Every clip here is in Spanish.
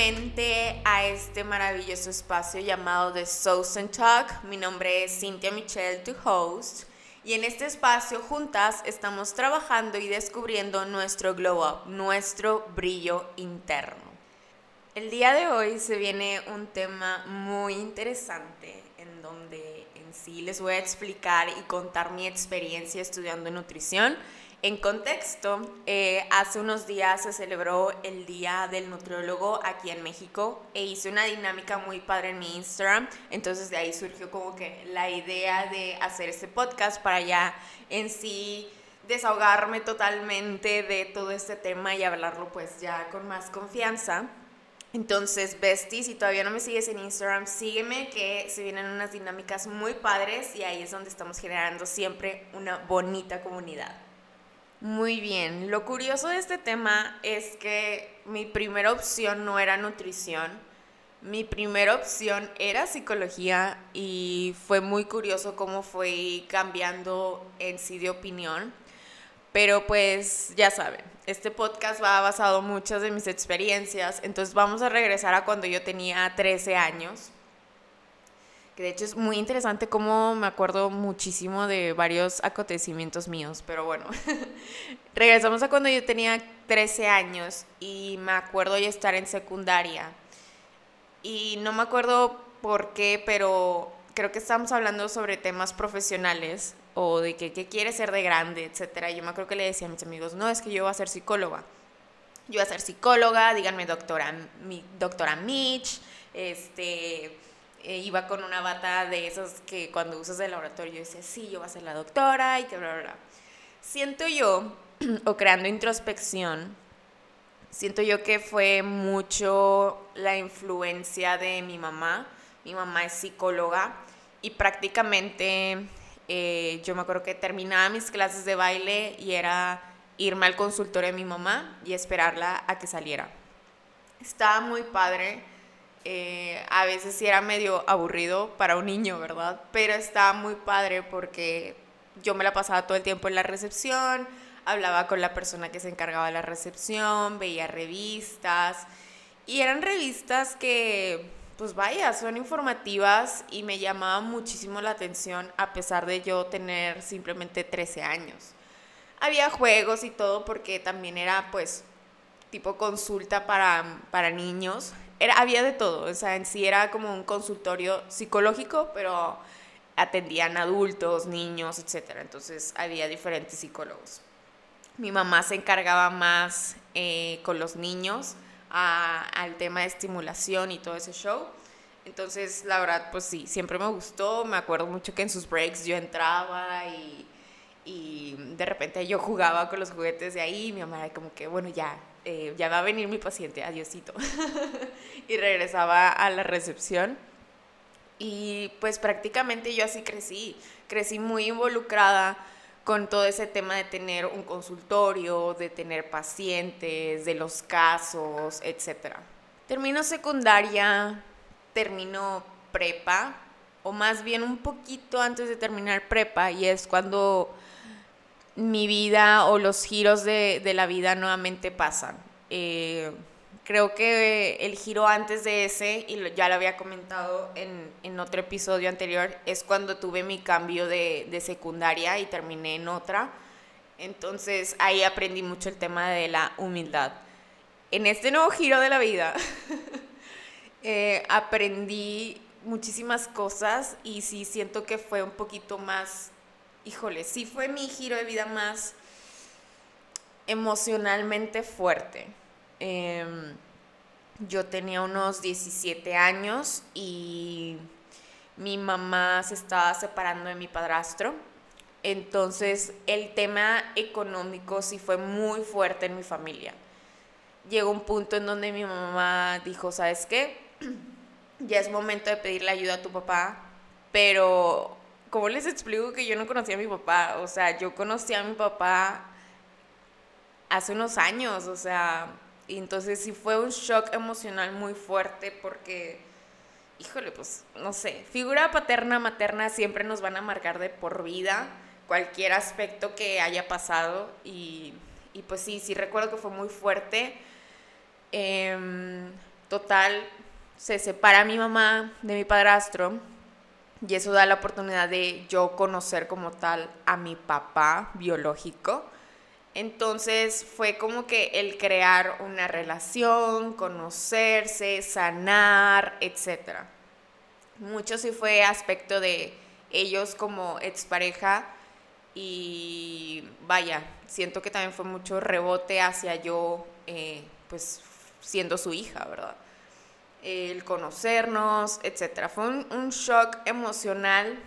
nuevamente a este maravilloso espacio llamado The Sauce and Talk. Mi nombre es Cynthia Michelle, tu host. Y en este espacio juntas estamos trabajando y descubriendo nuestro glow up, nuestro brillo interno. El día de hoy se viene un tema muy interesante en donde en sí les voy a explicar y contar mi experiencia estudiando nutrición en contexto, eh, hace unos días se celebró el Día del Nutriólogo aquí en México e hice una dinámica muy padre en mi Instagram, entonces de ahí surgió como que la idea de hacer este podcast para ya en sí desahogarme totalmente de todo este tema y hablarlo pues ya con más confianza. Entonces, Bestie, si todavía no me sigues en Instagram, sígueme que se vienen unas dinámicas muy padres y ahí es donde estamos generando siempre una bonita comunidad. Muy bien, lo curioso de este tema es que mi primera opción no era nutrición, mi primera opción era psicología y fue muy curioso cómo fue cambiando en sí de opinión. Pero pues ya saben, este podcast va basado en muchas de mis experiencias, entonces vamos a regresar a cuando yo tenía 13 años de hecho es muy interesante cómo me acuerdo muchísimo de varios acontecimientos míos, pero bueno, regresamos a cuando yo tenía 13 años y me acuerdo ya estar en secundaria. Y no me acuerdo por qué, pero creo que estamos hablando sobre temas profesionales o de que, qué quiere ser de grande, etcétera. Yo me acuerdo que le decía a mis amigos, no, es que yo voy a ser psicóloga. Yo voy a ser psicóloga, díganme doctora, mi, doctora Mitch, este eh, iba con una bata de esas que cuando usas el laboratorio decía, sí, yo voy a ser la doctora y que bla, bla, bla. Siento yo, o creando introspección, siento yo que fue mucho la influencia de mi mamá. Mi mamá es psicóloga y prácticamente eh, yo me acuerdo que terminaba mis clases de baile y era irme al consultorio de mi mamá y esperarla a que saliera. Estaba muy padre eh, a veces sí era medio aburrido para un niño, ¿verdad? Pero estaba muy padre porque yo me la pasaba todo el tiempo en la recepción, hablaba con la persona que se encargaba de la recepción, veía revistas y eran revistas que, pues vaya, son informativas y me llamaban muchísimo la atención a pesar de yo tener simplemente 13 años. Había juegos y todo porque también era pues tipo consulta para, para niños, era, había de todo, o sea, en sí era como un consultorio psicológico, pero atendían adultos, niños, etc. Entonces había diferentes psicólogos. Mi mamá se encargaba más eh, con los niños al tema de estimulación y todo ese show. Entonces, la verdad, pues sí, siempre me gustó. Me acuerdo mucho que en sus breaks yo entraba y, y de repente yo jugaba con los juguetes de ahí. mi mamá era como que, bueno, ya, eh, ya va a venir mi paciente, adiosito. y regresaba a la recepción. Y pues prácticamente yo así crecí, crecí muy involucrada con todo ese tema de tener un consultorio, de tener pacientes, de los casos, etc. Termino secundaria, termino prepa, o más bien un poquito antes de terminar prepa, y es cuando mi vida o los giros de, la vida nuevamente pasan. Eh, creo que el giro antes de ese, y ya lo había comentado en, otro episodio anterior, es cuando tuve mi cambio de, secundaria y terminé en otra. Entonces ahí aprendí mucho el tema de la humildad. En este nuevo giro de la vida eh, aprendí muchísimas cosas y sí siento que fue un poquito más híjole, sí fue mi giro de vida más emocionalmente fuerte. Em, yo tenía unos 17 años y mi mamá se estaba separando de mi padrastro. Entonces el tema económico sí fue muy fuerte en mi familia. Llegó un punto en donde mi mamá dijo, ¿sabes qué? Ya es momento de pedirle ayuda a tu papá, pero ¿cómo les explico que yo no conocía a mi papá? O sea, yo conocí a mi papá hace unos años, o sea, y entonces sí fue un shock emocional muy fuerte porque, híjole, pues, no sé, figura paterna, materna siempre nos van a marcar de por vida cualquier aspecto que haya pasado y, y pues sí, sí recuerdo que fue muy fuerte. Em, Total, se separa mi mamá de mi padrastro y eso da la oportunidad de yo conocer como tal a mi papá biológico. Entonces fue como que el crear una relación, conocerse, sanar, etc. Mucho sí fue aspecto de ellos como expareja y vaya, siento que también fue mucho rebote hacia yo, eh, pues siendo su hija, ¿verdad? El conocernos, etc. Fue un, shock emocional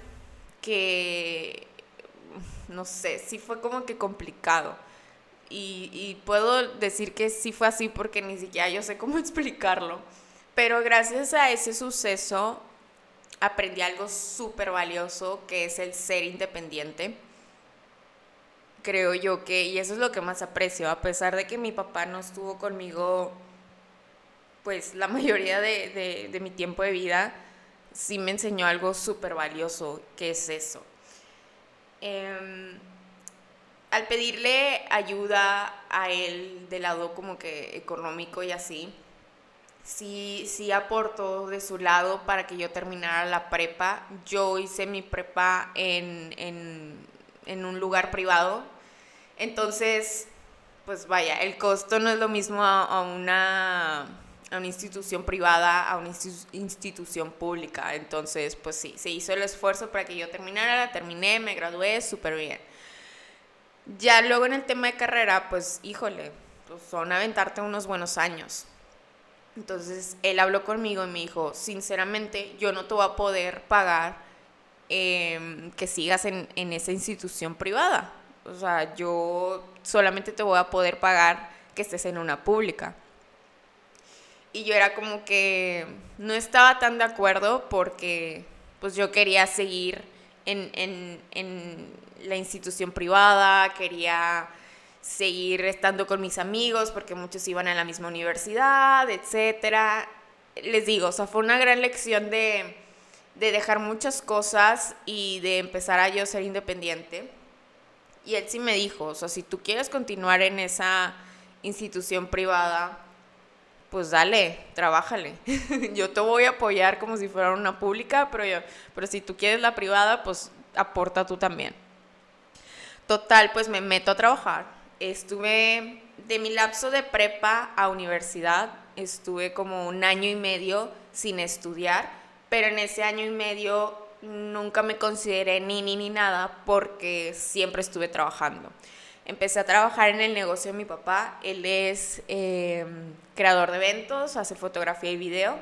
que, no sé, sí fue como que complicado. Y, y, puedo decir que sí fue así porque ni siquiera yo sé cómo explicarlo. Pero gracias a ese suceso aprendí algo súper valioso que es el ser independiente creo yo que, y eso es lo que más aprecio, a pesar de que mi papá no estuvo conmigo, pues la mayoría de, mi tiempo de vida, sí me enseñó algo súper valioso, que es eso. Em, al pedirle ayuda a él del lado como que económico y así, sí, sí aportó de su lado para que yo terminara la prepa. Yo hice mi prepa en, en un lugar privado entonces, pues vaya, el costo no es lo mismo a, una, una institución privada, a una institución pública. Entonces, pues sí, se hizo el esfuerzo para que yo terminara, la terminé, me gradué súper bien. Ya luego en el tema de carrera, pues híjole, pues son aventarte unos buenos años. Entonces él habló conmigo y me dijo, sinceramente, yo no te voy a poder pagar em, que sigas en, en esa institución privada o sea, yo solamente te voy a poder pagar que estés en una pública. Y yo era como que no estaba tan de acuerdo porque pues yo quería seguir en, en, en la institución privada, quería seguir estando con mis amigos porque muchos iban a la misma universidad, etc. Les digo, o sea, fue una gran lección de, de dejar muchas cosas y de empezar a yo ser independiente. Y él sí me dijo, o sea, si tú quieres continuar en esa institución privada, pues dale, trabájale. yo te voy a apoyar como si fuera una pública, pero, yo, pero si tú quieres la privada, pues aporta tú también. Total, pues me meto a trabajar. Estuve de mi lapso de prepa a universidad, estuve como un año y medio sin estudiar, pero en ese año y medio nunca me consideré ni ni ni nada porque siempre estuve trabajando. Empecé a trabajar en el negocio de mi papá. Él es em, creador de eventos, hace fotografía y video.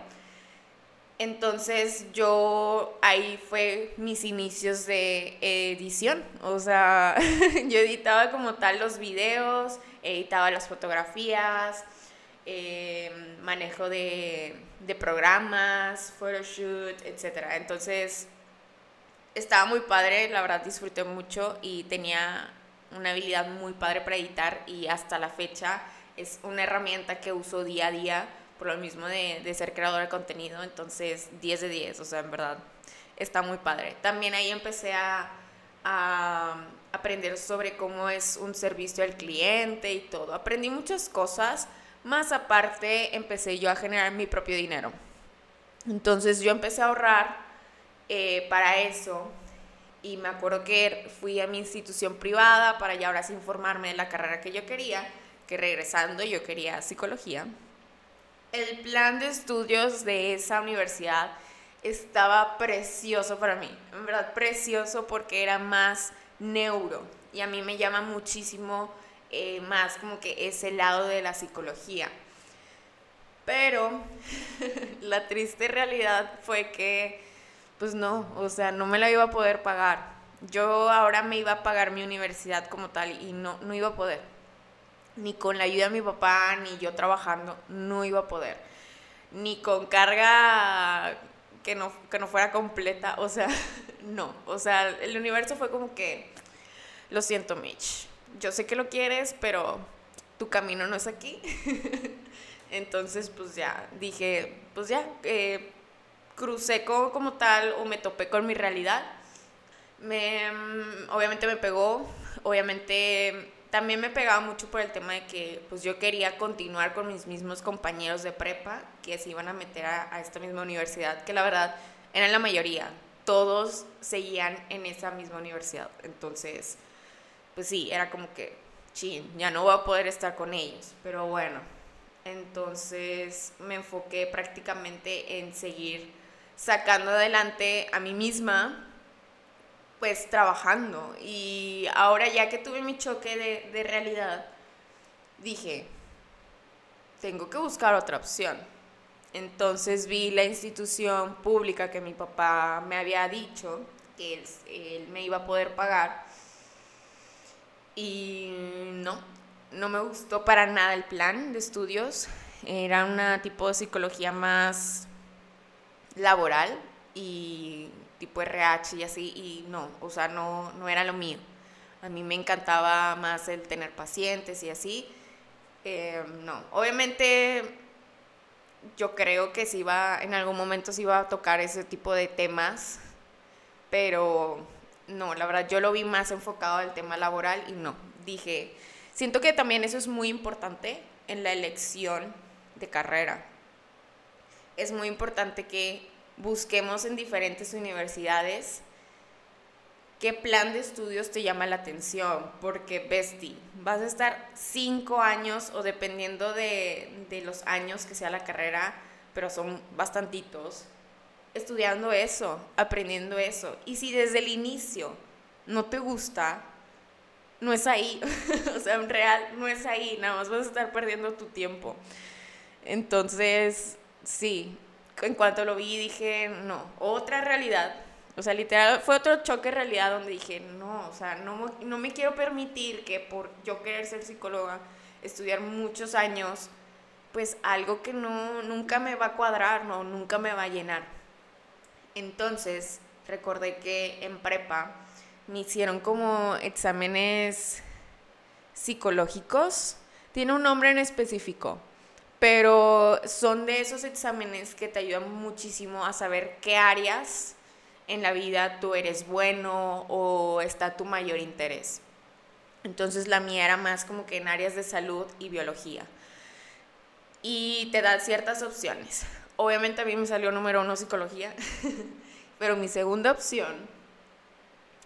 Entonces yo ahí fue mis inicios de edición. O sea, yo editaba como tal los videos, editaba las fotografías, em, manejo de, de programas, photoshoot, etc. Entonces estaba muy padre, la verdad disfruté mucho y tenía una habilidad muy padre para editar y hasta la fecha es una herramienta que uso día a día por lo mismo de, de ser creadora de contenido, entonces 10 de 10, o sea, en verdad está muy padre. También ahí empecé a, a aprender sobre cómo es un servicio al cliente y todo. Aprendí muchas cosas, más aparte empecé yo a generar mi propio dinero. Entonces yo empecé a ahorrar eh, para eso. Y me acuerdo que fui a mi institución privada para ya ahora sí informarme de la carrera que yo quería, regresando yo quería psicología. El plan de estudios de esa universidad estaba precioso para mí, en verdad precioso porque era más neuro y a mí me llama muchísimo eh, más como que ese lado de la psicología. Pero la triste realidad fue que pues no, o sea, no me la iba a poder pagar. Yo ahora me iba a pagar mi universidad como tal y no, no iba a poder. Ni con la ayuda de mi papá, ni yo trabajando, no iba a poder. Ni con carga que no, que no fuera completa, o sea, no. O sea, el universo fue como que, lo siento Mitch, yo sé que lo quieres, pero tu camino no es aquí. Entonces, pues ya, dije, pues ya, eh, crucé como, tal o me topé con mi realidad. Me, mm, obviamente me pegó, obviamente también me pegaba mucho por el tema de que pues yo quería continuar con mis mismos compañeros de prepa que se iban a meter a, esta misma universidad, que la verdad eran la mayoría, todos seguían en esa misma universidad. Entonces, pues sí, era como que, chin, ya no voy a poder estar con ellos, pero bueno, entonces me enfoqué prácticamente en seguir sacando adelante a mí misma pues trabajando. Y ahora ya que tuve mi choque de, realidad, dije, tengo que buscar otra opción. Entonces vi la institución pública que mi papá me había dicho que él, me iba a poder pagar. Y no, no me gustó para nada el plan de estudios. Era una tipo de psicología más laboral y tipo RH y así, y no, o sea, no, no era lo mío. A mí me encantaba más el tener pacientes y así. Eh, no, obviamente yo creo que si iba, en algún momento se iba a tocar ese tipo de temas, pero no, la verdad yo lo vi más enfocado al tema laboral y no, dije, siento que también eso es muy importante en la elección de carrera. Es muy importante que busquemos en diferentes universidades qué plan de estudios te llama la atención, porque Besti, vas a estar cinco años o dependiendo de, de los años que sea la carrera, pero son bastantitos, estudiando eso, aprendiendo eso. Y si desde el inicio no te gusta, no es ahí, o sea, en real no es ahí, nada más vas a estar perdiendo tu tiempo. Entonces, sí, en cuanto lo vi dije, no, otra realidad. O sea, literal, fue otro choque de realidad donde dije, no, o sea, no, no me quiero permitir que por yo querer ser psicóloga, estudiar muchos años, pues algo que no, nunca me va a cuadrar, no, nunca me va a llenar. Entonces, recordé que en prepa me hicieron como exámenes psicológicos. Tiene un nombre en específico pero son de esos exámenes que te ayudan muchísimo a saber qué áreas en la vida tú eres bueno o está tu mayor interés. Entonces la mía era más como que en áreas de salud y biología. Y te da ciertas opciones. Obviamente a mí me salió número uno psicología, pero mi segunda opción,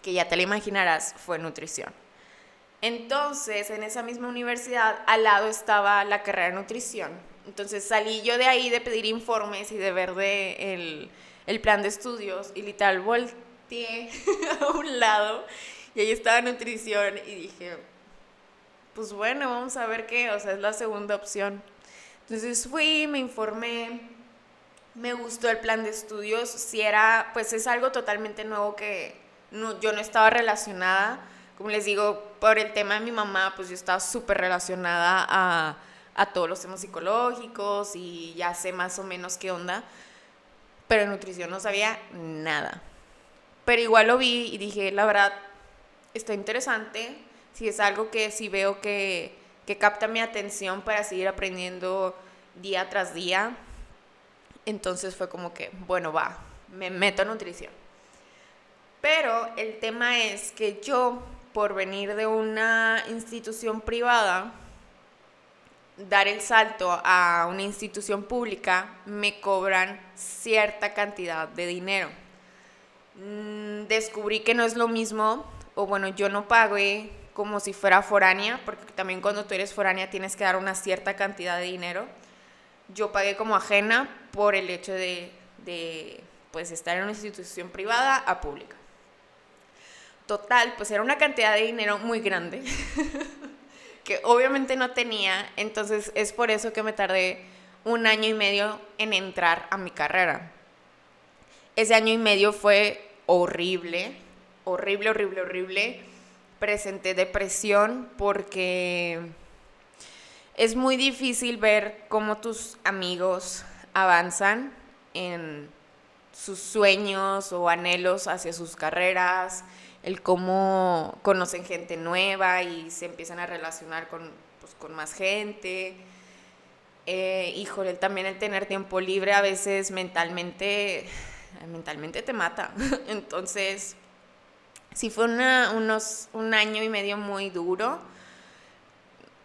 que ya te la imaginarás, fue nutrición. Entonces, en esa misma universidad, al lado estaba la carrera de nutrición. Entonces salí yo de ahí de pedir informes y de ver el, el plan de estudios y literal volteé a un lado y ahí estaba nutrición y dije, pues bueno, vamos a ver qué, o sea, es la segunda opción. Entonces fui, me informé, me gustó el plan de estudios, si era, pues es algo totalmente nuevo que yo no estaba relacionada como les digo, por el tema de mi mamá, pues yo estaba súper relacionada a, a, todos los temas psicológicos y ya sé más o menos qué onda, pero en nutrición no sabía nada. Pero igual lo vi y dije, la verdad, está interesante, si es algo que sí veo que, que capta mi atención para seguir aprendiendo día tras día. Entonces fue como que, bueno, va, me meto a nutrición. Pero el tema es que yo por venir de una institución privada, dar el salto a una institución pública, me cobran cierta cantidad de dinero. Mm, descubrí que no es lo mismo, o bueno, yo no pagué como si fuera foránea, porque también cuando tú eres foránea tienes que dar una cierta cantidad de dinero. Yo pagué como ajena por el hecho de, de pues, estar en una institución privada a pública. Total, pues era una cantidad de dinero muy grande que obviamente no tenía, entonces es por eso que me tardé un año y medio en entrar a mi carrera. Ese año y medio fue horrible, horrible, horrible, horrible. Presenté depresión porque es muy difícil ver cómo tus amigos avanzan en sus sueños o anhelos hacia sus carreras, el cómo conocen gente nueva y se empiezan a relacionar con, pues, con más gente. Eh, híjole, también el tener tiempo libre a veces mentalmente, mentalmente te mata. Entonces, sí fue una, unos, un año y medio muy duro.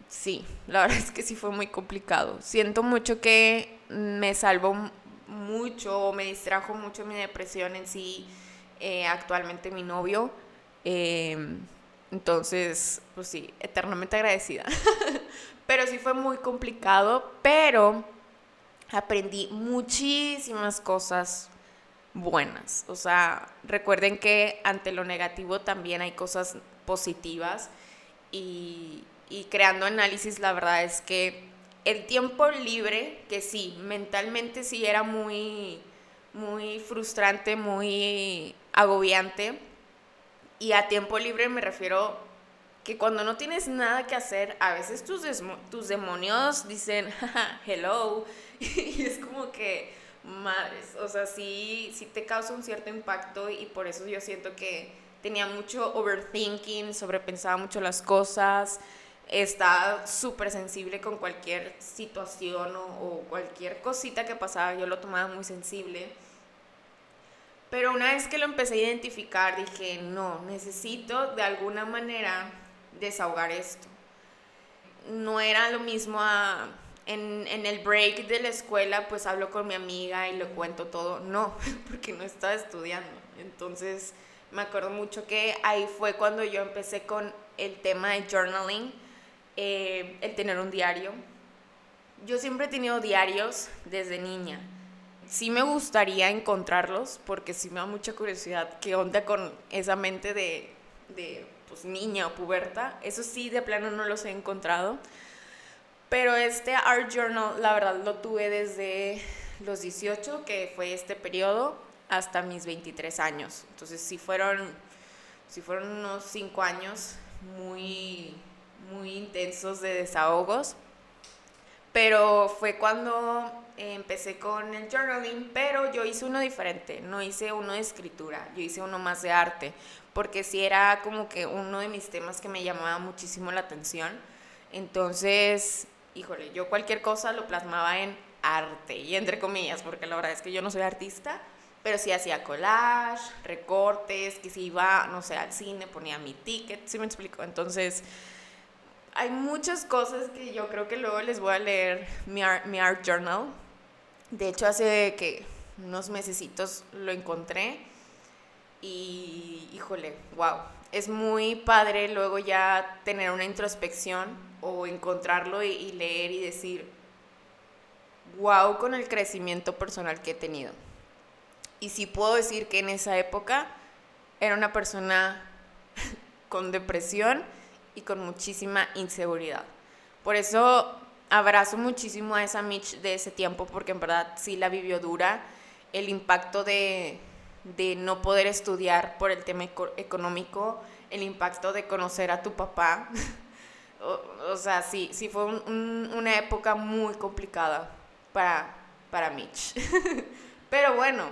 sí, la verdad es que sí fue muy complicado. Siento mucho que me salvó mucho, me distrajo mucho mi depresión en sí, eh, actualmente mi novio. Em, entonces, pues sí, eternamente agradecida. pero sí fue muy complicado, pero aprendí muchísimas cosas buenas. O sea, recuerden que ante lo negativo también hay cosas positivas y, y creando análisis, la verdad es que el tiempo libre, que sí, mentalmente sí era muy, muy frustrante, muy agobiante. Y a tiempo libre me refiero que cuando no tienes nada que hacer, a veces tus, tus demonios dicen, hello, y es como que, madres, o sea, sí, sí te causa un cierto impacto y por eso yo siento que tenía mucho overthinking, sobrepensaba mucho las cosas, estaba súper sensible con cualquier situación o, cualquier cosita que pasaba, yo lo tomaba muy sensible. Pero una vez que lo empecé a identificar, dije, no, necesito de alguna manera desahogar esto. No era lo mismo a, en, en, el break de la escuela, pues hablo con mi amiga y le cuento todo. No, porque no estaba estudiando. Entonces, me acuerdo mucho que ahí fue cuando yo empecé con el tema de journaling eh, el tener un diario. Yo siempre he tenido diarios desde niña. Sí me gustaría encontrarlos porque sí me da mucha curiosidad qué onda con esa mente de, de pues, niña o puberta. Eso sí, de plano no los he encontrado. Pero este Art Journal, la verdad, lo tuve desde los 18, que fue este periodo, hasta mis 23 años. Entonces sí fueron, sí fueron unos 5 años muy muy intensos de desahogos. Pero fue cuando empecé con el journaling, pero yo hice uno diferente, no hice uno de escritura, yo hice uno más de arte, porque sí era como que uno de mis temas que me llamaba muchísimo la atención. Entonces, híjole, yo cualquier cosa lo plasmaba en arte, y entre comillas, porque la verdad es que yo no soy artista, pero sí hacía collage, recortes, que si iba, no sé, al cine, ponía mi ticket, ¿sí me explico? Entonces, hay muchas cosas que yo creo que luego les voy a leer mi art, mi art journal. De hecho, hace que unos mesecitos lo encontré y híjole, wow, es muy padre luego ya tener una introspección o encontrarlo y, y leer y decir, wow, con el crecimiento personal que he tenido. Y sí puedo decir que en esa época era una persona con depresión y con muchísima inseguridad. Por eso abrazo muchísimo a esa Mitch de ese tiempo porque en verdad sí la vivió dura. El impacto de, de no poder estudiar por el tema económico, el impacto de conocer a tu papá. o, sea, sí, sí fue una época muy complicada para, para Mitch. Pero bueno,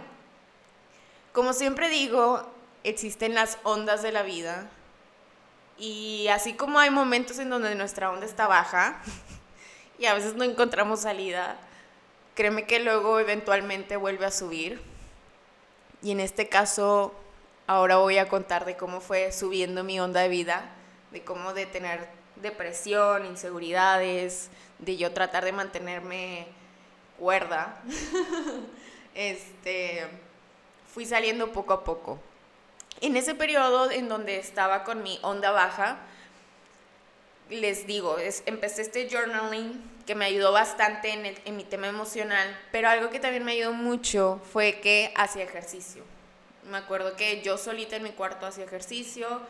como siempre digo, existen las ondas de la vida y así como hay momentos en donde nuestra onda está baja y a veces no encontramos salida, créeme que luego eventualmente vuelve a subir. Y en este caso, ahora voy a contar de cómo fue subiendo mi onda de vida, de cómo de tener depresión, inseguridades, de yo tratar de mantenerme cuerda. este, fui saliendo poco a poco. En ese periodo en donde estaba con mi onda baja, les digo, empecé este journaling que me ayudó bastante en, en, mi tema emocional, pero algo que también me ayudó mucho fue que hacía ejercicio. Me acuerdo que yo solita en mi cuarto hacía ejercicio,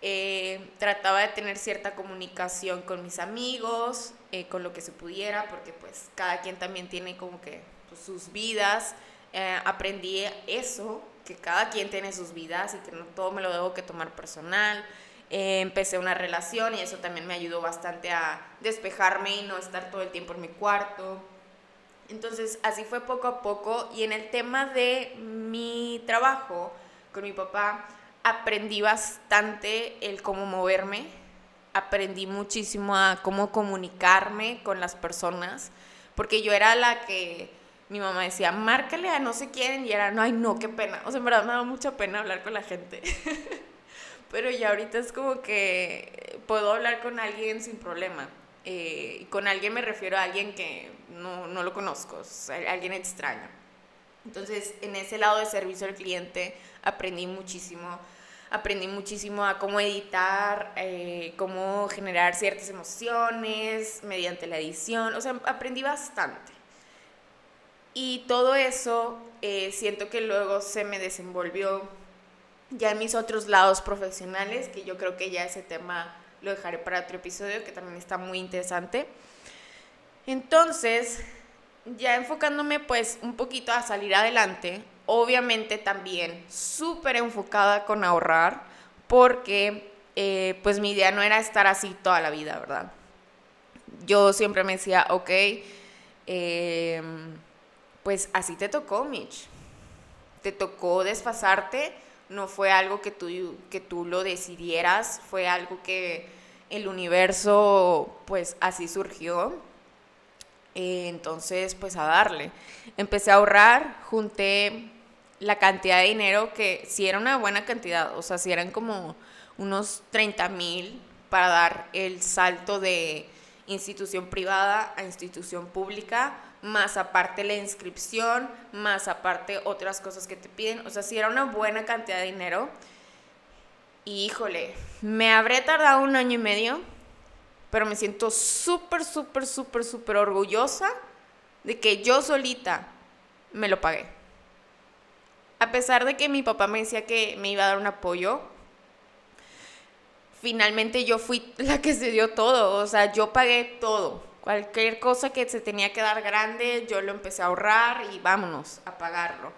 eh, trataba de tener cierta comunicación con mis amigos, eh, con lo que se pudiera, porque pues cada quien también tiene como que pues, sus vidas. Eh, aprendí eso que cada quien tiene sus vidas y que no todo me lo debo que tomar personal. Eh, empecé una relación y eso también me ayudó bastante a despejarme y no estar todo el tiempo en mi cuarto. Entonces así fue poco a poco y en el tema de mi trabajo con mi papá aprendí bastante el cómo moverme, aprendí muchísimo a cómo comunicarme con las personas, porque yo era la que mi mamá decía, márcale a no sé quién, y era, no, ay, no, qué pena. O sea, en verdad me da mucha pena hablar con la gente. Pero ya ahorita es como que puedo hablar con alguien sin problema. Eh, y con alguien me refiero a alguien que no, no lo conozco, alguien extraño. Entonces, en ese lado de servicio al cliente aprendí muchísimo. Aprendí muchísimo a cómo editar, eh, cómo generar ciertas emociones mediante la edición. O sea, aprendí bastante. Y todo eso eh, siento que luego se me desenvolvió ya en mis otros lados profesionales, que yo creo que ya ese tema lo dejaré para otro episodio, que también está muy interesante. Entonces, ya enfocándome pues un poquito a salir adelante, obviamente también súper enfocada con ahorrar, porque eh, pues mi idea no era estar así toda la vida, ¿verdad? Yo siempre me decía, ok, em, pues así te tocó, Mitch. Te tocó desfasarte, no fue algo que tú, que tú lo decidieras, fue algo que el universo pues así surgió eh, entonces, pues a darle. Empecé a ahorrar, junté la cantidad de dinero que si era una buena cantidad, o sea, si eran como unos 30 mil para dar el salto de institución privada a institución pública, más aparte la inscripción, más aparte otras cosas que te piden, o sea, si era una buena cantidad de dinero. Y híjole, me habré tardado un año y medio pero me siento súper, súper, súper, súper orgullosa de que yo solita me lo pagué. A pesar de que mi papá me decía que me iba a dar un apoyo, finalmente yo fui la que se dio todo, o sea, yo pagué todo. Cualquier cosa que se tenía que dar grande, yo lo empecé a ahorrar y vámonos a pagarlo.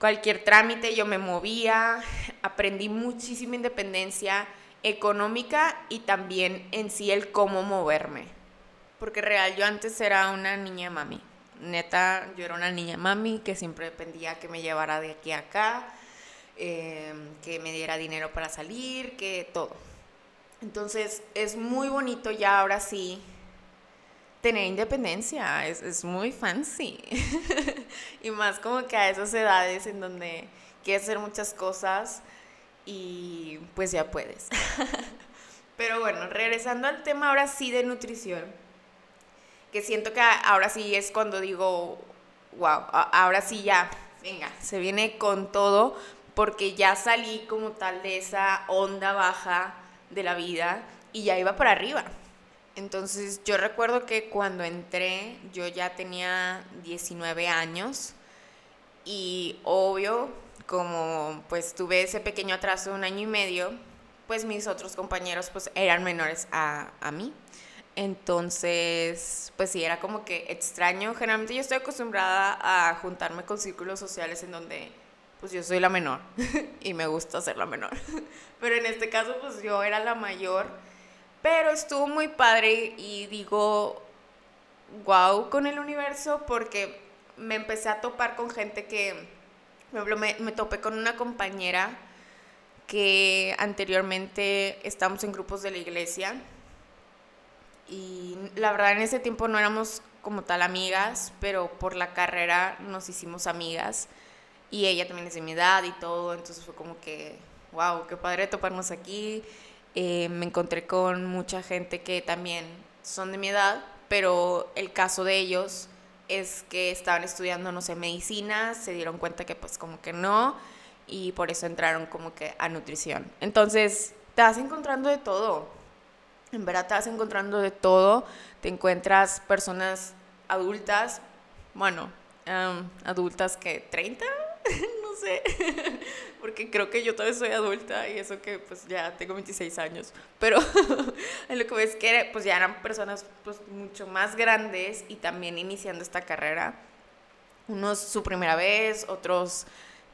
Cualquier trámite yo me movía, aprendí muchísima independencia económica y también en sí el cómo moverme. Porque real, yo antes era una niña mami. Neta, yo era una niña mami que siempre dependía que me llevara de aquí a acá, em, que me diera dinero para salir, que todo. Entonces es muy bonito ya ahora sí tener independencia, es, es muy fancy. y más como que a esas edades en donde quieres hacer muchas cosas y pues ya puedes. Pero bueno, regresando al tema ahora sí de nutrición, que siento que ahora sí es cuando digo, wow, ahora sí ya, venga, se viene con todo, porque ya salí como tal de esa onda baja de la vida y ya iba para arriba. Entonces yo recuerdo que cuando entré yo ya tenía 19 años y obvio como pues tuve ese pequeño atraso de un año y medio, pues mis otros compañeros pues eran menores a, a mí. Entonces, pues sí, era como que extraño. Generalmente yo estoy acostumbrada a juntarme con círculos sociales en donde pues yo soy la menor y me gusta ser la menor. Pero en este caso pues yo era la mayor. Pero estuvo muy padre y digo, wow con el universo porque me empecé a topar con gente que por ejemplo, me, topé con una compañera que anteriormente estábamos en grupos de la iglesia y la verdad en ese tiempo no éramos como tal amigas, pero por la carrera nos hicimos amigas y ella también es de mi edad y todo, entonces fue como que, wow, qué padre toparnos aquí. Eh, me encontré con mucha gente que también son de mi edad, pero el caso de ellos es que estaban estudiando, no sé, medicina, se dieron cuenta que pues como que no, y por eso entraron como que a nutrición. Entonces, te vas encontrando de todo. En verdad te vas encontrando de todo. Te encuentras personas adultas, bueno, adultas que 30, no sé, porque creo que yo todavía soy adulta y eso que pues ya tengo 26 años, pero lo que ves que pues ya eran personas pues mucho más grandes y también iniciando esta carrera, unos su primera vez, otros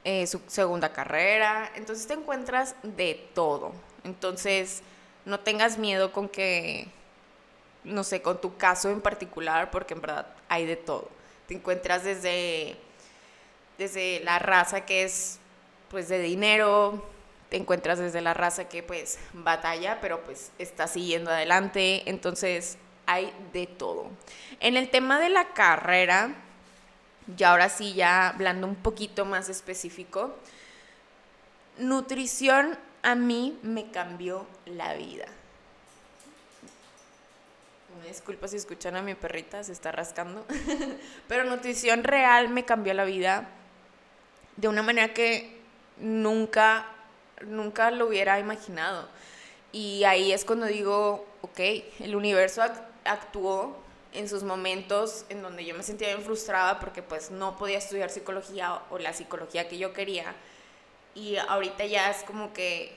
eh, su segunda carrera, entonces te encuentras de todo, entonces no tengas miedo con que, no sé, con tu caso en particular, porque en verdad hay de todo, te encuentras desde desde la raza que es pues de dinero, te encuentras desde la raza que pues batalla, pero pues está siguiendo adelante, entonces hay de todo. En el tema de la carrera, y ahora sí ya hablando un poquito más específico, nutrición a mí me cambió la vida. me disculpo si escuchan a mi perrita, se está rascando. Pero nutrición real me cambió la vida de una manera que nunca, nunca lo hubiera imaginado. Y ahí es cuando digo, ok, el universo actuó en sus momentos en donde yo me sentía bien frustrada porque pues no podía estudiar psicología o la psicología que yo quería. Y ahorita ya es como que,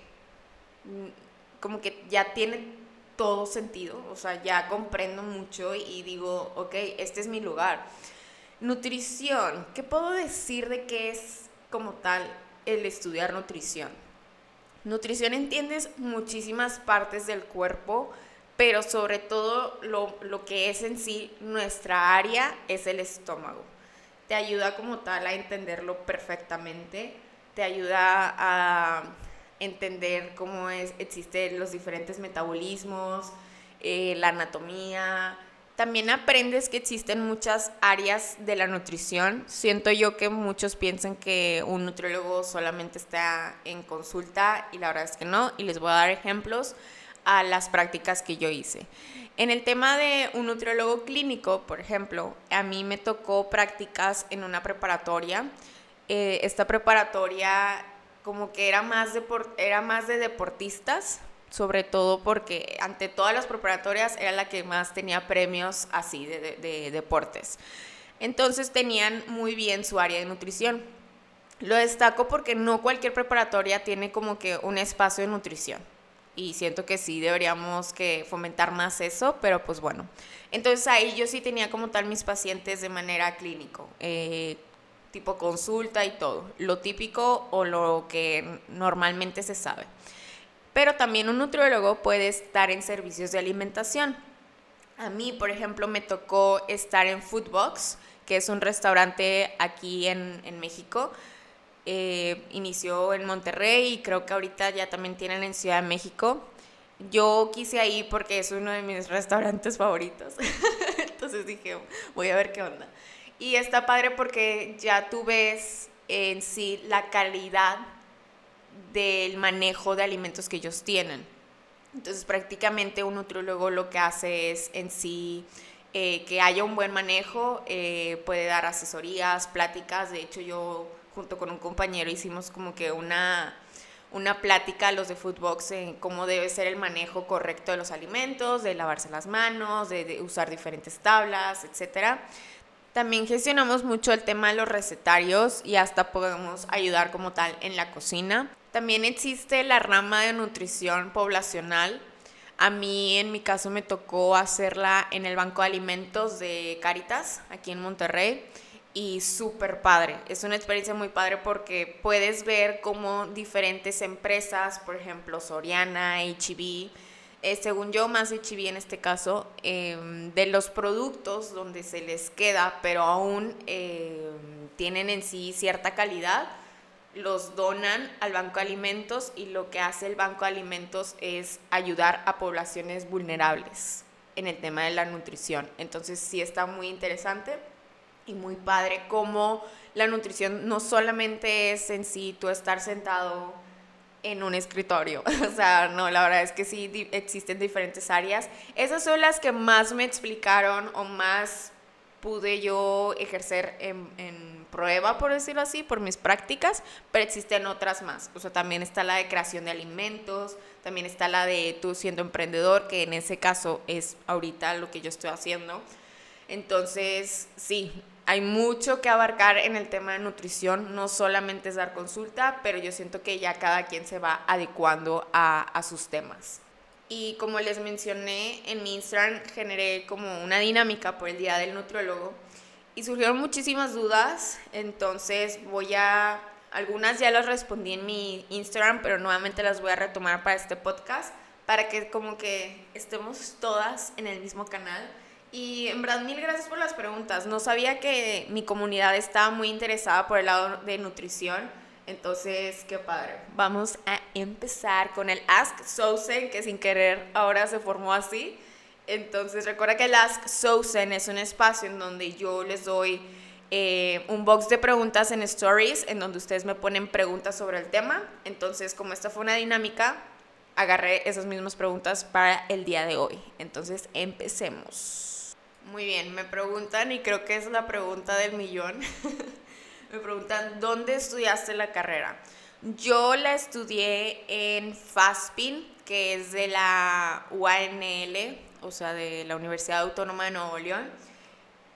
mm, como que ya tiene todo sentido, o sea, ya comprendo mucho y digo, ok, este es mi lugar. Nutrición, ¿qué puedo decir de qué es como tal el estudiar nutrición? Nutrición entiendes muchísimas partes del cuerpo, pero sobre todo lo, lo, que es en sí nuestra área es el estómago. Te ayuda como tal a entenderlo perfectamente, te ayuda a entender cómo es, existen los diferentes metabolismos, eh, la anatomía. También aprendes que existen muchas áreas de la nutrición. Siento yo que muchos piensan que un nutriólogo solamente está en consulta y la verdad es que no. Y les voy a dar ejemplos a las prácticas que yo hice. En el tema de un nutriólogo clínico, por ejemplo, a mí me tocó prácticas en una preparatoria. Eh, esta preparatoria como que era más, de, era más de deportistas, sobre todo porque ante todas las preparatorias era la que más tenía premios así de, de, deportes. Entonces tenían muy bien su área de nutrición. Lo destaco porque no cualquier preparatoria tiene como que un espacio de nutrición. Y siento que sí deberíamos que fomentar más eso, pero pues bueno. Entonces ahí yo sí tenía como tal mis pacientes de manera clínico. Eh, tipo consulta y todo, lo típico o lo que normalmente se sabe. Pero también un nutriólogo puede estar en servicios de alimentación. A mí, por ejemplo, me tocó estar en Foodbox, que es un restaurante aquí en, en México. Eh, inició en Monterrey y creo que ahorita ya también tienen en Ciudad de México. Yo quise ahí porque es uno de mis restaurantes favoritos. Entonces dije, voy a ver qué onda. Y está padre porque ya tú ves en sí la calidad del manejo de alimentos que ellos tienen. Entonces prácticamente un nutriólogo lo que hace es en sí eh, que haya un buen manejo, eh, puede dar asesorías, pláticas. De hecho yo junto con un compañero hicimos como que una, una plática a los de Foodbox en cómo debe ser el manejo correcto de los alimentos, de lavarse las manos, de, de usar diferentes tablas, etcétera. También gestionamos mucho el tema de los recetarios y hasta podemos ayudar como tal en la cocina. También existe la rama de nutrición poblacional. A mí en mi caso me tocó hacerla en el Banco de Alimentos de Caritas, aquí en Monterrey, y súper padre. Es una experiencia muy padre porque puedes ver cómo diferentes empresas, por ejemplo Soriana, HB, eh, según yo, más HB en este caso, em, de los productos donde se les queda, pero aún em, tienen en sí cierta calidad, los donan al Banco de Alimentos y lo que hace el Banco de Alimentos es ayudar a poblaciones vulnerables en el tema de la nutrición. Entonces sí está muy interesante y muy padre cómo la nutrición no solamente es en sí tú estar sentado en un escritorio. O sea, no, la verdad es que sí existen diferentes áreas. Esas son las que más me explicaron o más pude yo ejercer en, en, prueba, por decirlo así, por mis prácticas, pero existen otras más. O sea, también está la de creación de alimentos, también está la de tú siendo emprendedor, que en ese caso es ahorita lo que yo estoy haciendo. Entonces, sí, hay mucho que abarcar en el tema de nutrición, no solamente es dar consulta, pero yo siento que ya cada quien se va adecuando a, sus temas. Y como les mencioné, en mi Instagram generé como una dinámica por el Día del Nutriólogo y surgieron muchísimas dudas, entonces voy a, algunas ya las respondí en mi Instagram, pero nuevamente las voy a retomar para este podcast, para que como que estemos todas en el mismo canal y en verdad, mil gracias por las preguntas. No sabía que mi comunidad estaba muy interesada por el lado de nutrición. Entonces, qué padre. Vamos a empezar con el Ask Sousen, que sin querer ahora se formó así. Entonces, recuerda que el Ask Sousen es un espacio en donde yo les doy eh, un box de preguntas en stories, en donde ustedes me ponen preguntas sobre el tema. Entonces, como esta fue una dinámica, agarré esas mismas preguntas para el día de hoy. Entonces, empecemos. Muy bien, me preguntan, y creo que es la pregunta del millón, me preguntan, ¿dónde estudiaste la carrera? Yo la estudié en FASPIN, que es de la UANL, o sea, de la Universidad Autónoma de Nuevo León.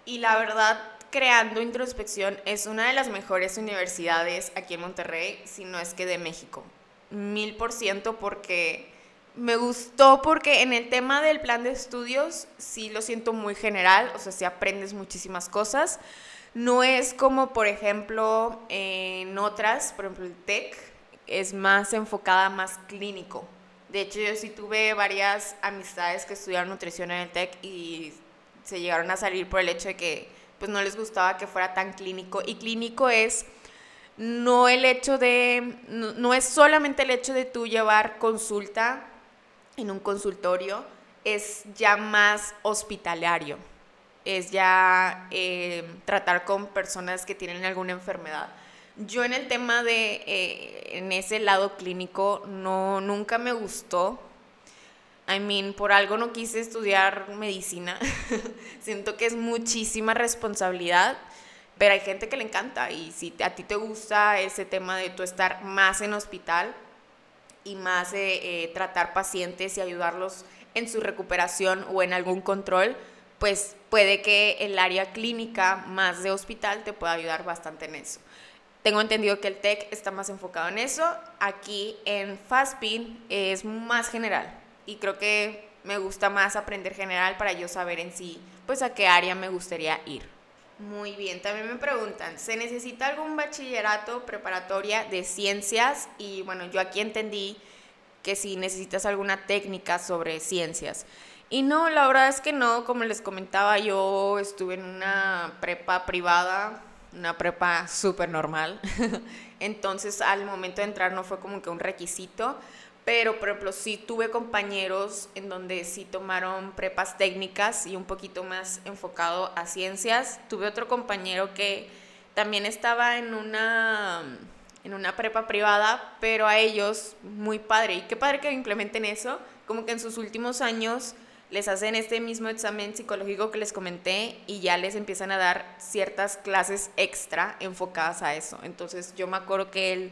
Y la verdad, creando introspección, es una de las mejores universidades aquí en Monterrey, si no es que de México. Mil por ciento porque me gustó porque en el tema del plan de estudios sí lo siento muy general, o sea, sí aprendes muchísimas cosas. No es como, por ejemplo, en otras, por ejemplo, el TEC es más enfocada, más clínico. De hecho, yo sí tuve varias amistades que estudiaron nutrición en el TEC y se llegaron a salir por el hecho de que pues no les gustaba que fuera tan clínico. Y clínico es no el hecho de, no, es solamente el hecho de tú llevar consulta en un consultorio, es ya más hospitalario, es ya eh, tratar con personas que tienen alguna enfermedad. Yo en el tema de, eh, en ese lado clínico, no, nunca me gustó. I mean, por algo no quise estudiar medicina. Siento que es muchísima responsabilidad pero hay gente que le encanta y si a ti te gusta ese tema de tú estar más en hospital y más eh, eh, tratar pacientes y ayudarlos en su recuperación o en algún control, pues puede que el área clínica más de hospital te pueda ayudar bastante en eso. Tengo entendido que el TEC está más enfocado en eso. Aquí en FASPIN es más general y creo que me gusta más aprender general para yo saber en sí, pues a qué área me gustaría ir. Muy bien, también me preguntan, ¿se necesita algún bachillerato preparatoria de ciencias? Y bueno, yo aquí entendí que si necesitas alguna técnica sobre ciencias. Y no, la verdad es que no, como les comentaba, yo estuve en una prepa privada, una prepa súper normal. Entonces al momento de entrar no fue como que un requisito pero por ejemplo sí tuve compañeros en donde sí tomaron prepas técnicas y un poquito más enfocado a ciencias. Tuve otro compañero que también estaba en una, en una prepa privada, pero a ellos muy padre. Y qué padre que implementen eso, como que en sus últimos años les hacen este mismo examen psicológico que les comenté y ya les empiezan a dar ciertas clases extra enfocadas a eso. Entonces yo me acuerdo que él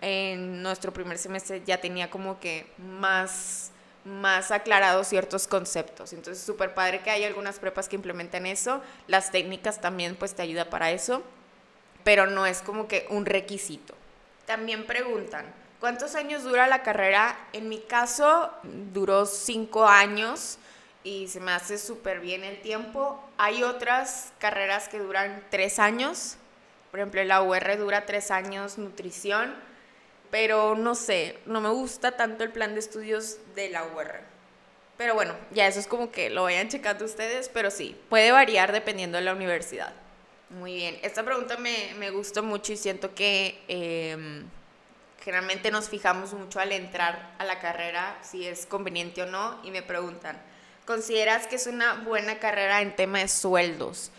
en nuestro primer semestre ya tenía como que más, más aclarados ciertos conceptos. Entonces, súper padre que hay algunas prepas que implementan eso. Las técnicas también pues te ayuda para eso, pero no es como que un requisito. También preguntan, ¿cuántos años dura la carrera? En mi caso, duró cinco años y se me hace súper bien el tiempo. Hay otras carreras que duran tres años. Por ejemplo, la UR dura tres años nutrición pero no sé, no me gusta tanto el plan de estudios de la UR. Pero bueno, ya eso es como que lo vayan checando ustedes, pero sí, puede variar dependiendo de la universidad. Muy bien, esta pregunta me, me gustó mucho y siento que em, generalmente nos fijamos mucho al entrar a la carrera si es conveniente o no y me preguntan, ¿consideras que es una buena carrera en tema de sueldos?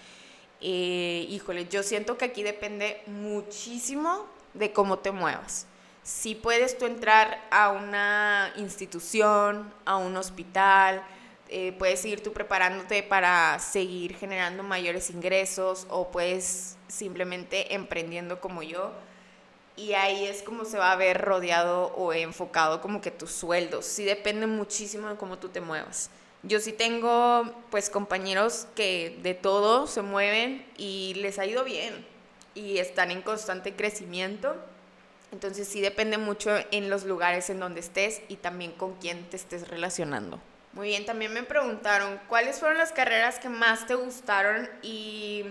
Eh, híjole, yo siento que aquí depende muchísimo de cómo te muevas si puedes tú entrar a una institución, a un hospital, eh, puedes ir tú preparándote para seguir generando mayores ingresos o puedes simplemente emprendiendo como yo. Y ahí es como se va a ver rodeado o enfocado como que tus sueldos. Sí depende muchísimo de cómo tú te muevas. Yo sí tengo pues compañeros que de todo se mueven y les ha ido bien y están en constante crecimiento. Entonces sí depende mucho en los lugares en donde estés y también con quién te estés relacionando. Muy bien, también me preguntaron cuáles fueron las carreras que más te gustaron y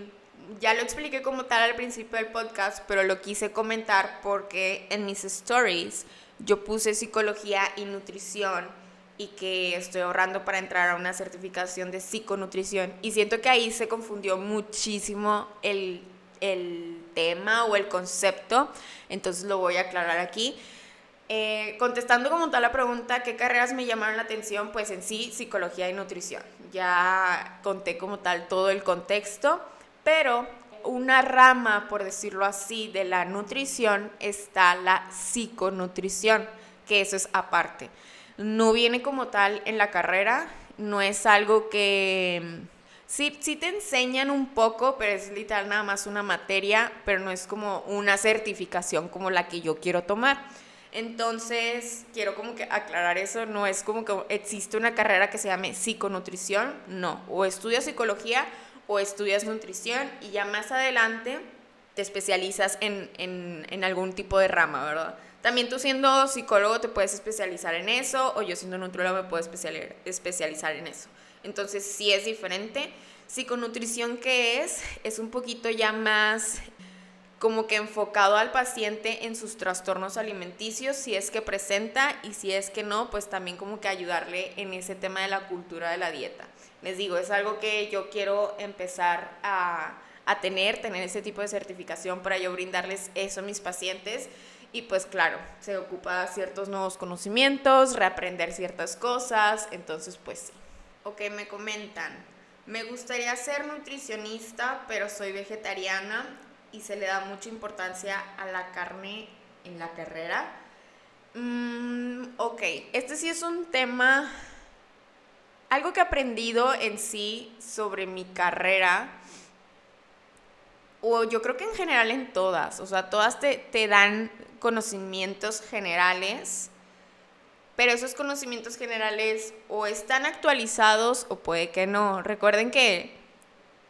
ya lo expliqué como tal al principio del podcast, pero lo quise comentar porque en mis stories yo puse psicología y nutrición y que estoy ahorrando para entrar a una certificación de psiconutrición y siento que ahí se confundió muchísimo el el tema o el concepto, entonces lo voy a aclarar aquí. Eh, contestando como tal la pregunta, ¿qué carreras me llamaron la atención? Pues en sí, psicología y nutrición. Ya conté como tal todo el contexto, pero una rama, por decirlo así, de la nutrición está la psiconutrición, que eso es aparte. No viene como tal en la carrera, no es algo que... Sí, sí te enseñan un poco, pero es literal nada más una materia, pero no es como una certificación como la que yo quiero tomar. Entonces, quiero como que aclarar eso, no es como que existe una carrera que se llame psiconutrición, no, o estudias psicología o estudias nutrición y ya más adelante te especializas en, en, en algún tipo de rama, ¿verdad? También tú siendo psicólogo te puedes especializar en eso o yo siendo nutriólogo me puedo especializar en eso. Entonces, sí es diferente. Psiconutrición, ¿qué es? Es un poquito ya más como que enfocado al paciente en sus trastornos alimenticios, si es que presenta y si es que no, pues también como que ayudarle en ese tema de la cultura de la dieta. Les digo, es algo que yo quiero empezar a, a tener, tener ese tipo de certificación para yo brindarles eso a mis pacientes. Y pues claro, se ocupa ciertos nuevos conocimientos, reaprender ciertas cosas, entonces pues sí. Ok, me comentan, me gustaría ser nutricionista, pero soy vegetariana y se le da mucha importancia a la carne en la carrera. Mm, ok, este sí es un tema, algo que he aprendido en sí sobre mi carrera, o yo creo que en general en todas, o sea, todas te, te dan conocimientos generales, pero esos conocimientos generales o están actualizados o puede que no. Recuerden que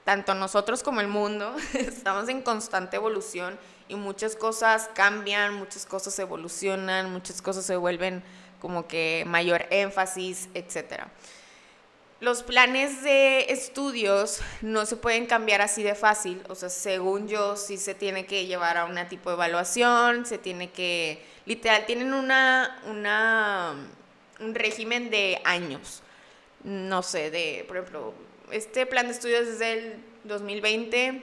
tanto nosotros como el mundo estamos en constante evolución y muchas cosas cambian, muchas cosas evolucionan, muchas cosas se vuelven como que mayor énfasis, etc. Los planes de estudios no se pueden cambiar así de fácil, o sea, según yo sí se tiene que llevar a un tipo de evaluación, se tiene que, literal, tienen una, una, un régimen de años, no sé, de, por ejemplo, este plan de estudios es del 2020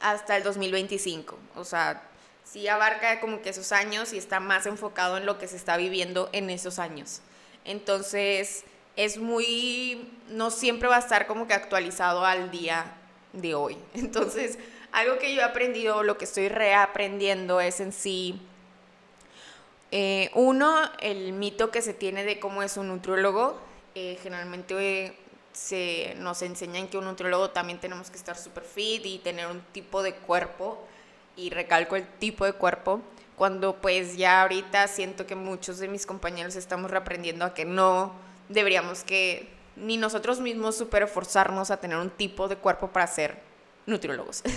hasta el 2025. O sea, sí abarca como que esos años y está más enfocado en lo que se está viviendo en esos años. Entonces, es muy, no siempre va a estar como que actualizado al día de hoy. Entonces, algo que yo he aprendido, lo que estoy reaprendiendo es en sí, eh, uno, el mito que se tiene de cómo es un nutriólogo. Eh, generalmente se nos enseñan que un nutriólogo también tenemos que estar super fit y tener un tipo de cuerpo y recalco el tipo de cuerpo cuando pues ya ahorita siento que muchos de mis compañeros estamos reaprendiendo a que no deberíamos que ni nosotros mismos super esforzarnos a tener un tipo de cuerpo para ser nutriólogos.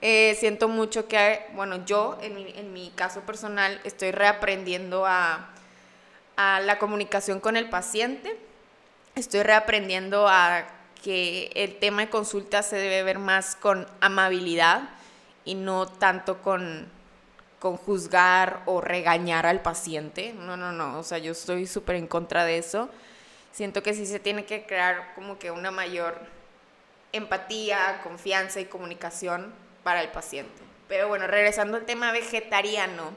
Eh, siento mucho que, bueno, yo en mi, en mi caso personal estoy reaprendiendo a, a la comunicación con el paciente estoy reaprendiendo a que el tema de consulta se debe ver más con amabilidad y no tanto con, con juzgar o regañar al paciente. No, no, no, o sea, yo estoy súper en contra de eso. Siento que sí se tiene que crear como que una mayor empatía, confianza y comunicación para el paciente. Pero bueno, regresando al tema vegetariano,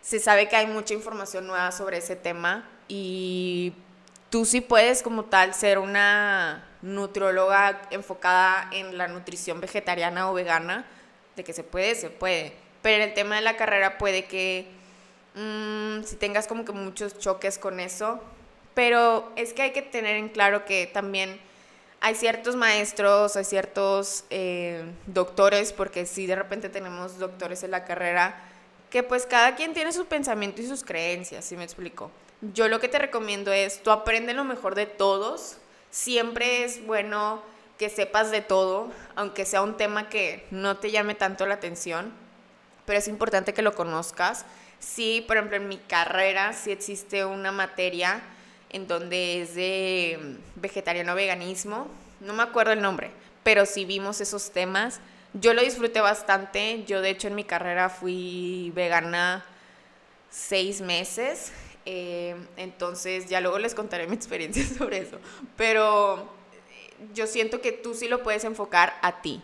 se sabe que hay mucha información nueva sobre ese tema y tú sí puedes como tal ser una nutrióloga enfocada en la nutrición vegetariana o vegana, de que se puede, se puede. Pero en el tema de la carrera puede que mm, si tengas como que muchos choques con eso, pero es que hay que tener en claro que también hay ciertos maestros, hay ciertos eh, doctores, porque si de repente tenemos doctores en la carrera, que pues cada quien tiene su pensamiento y sus creencias, ¿sí me explico? yo lo que te recomiendo es, tú aprende lo mejor de todos. Siempre es bueno que sepas de todo, aunque sea un tema que no te llame tanto la atención, pero es importante que lo conozcas. Sí, por ejemplo, en mi carrera sí existe una materia en donde es de vegetariano veganismo, no me acuerdo el nombre, pero sí vimos esos temas. Yo lo disfruté bastante, yo de hecho en mi carrera fui vegana seis meses eh, entonces, ya luego les contaré mi experiencia sobre eso. Pero eh, yo siento que tú sí lo puedes enfocar a ti.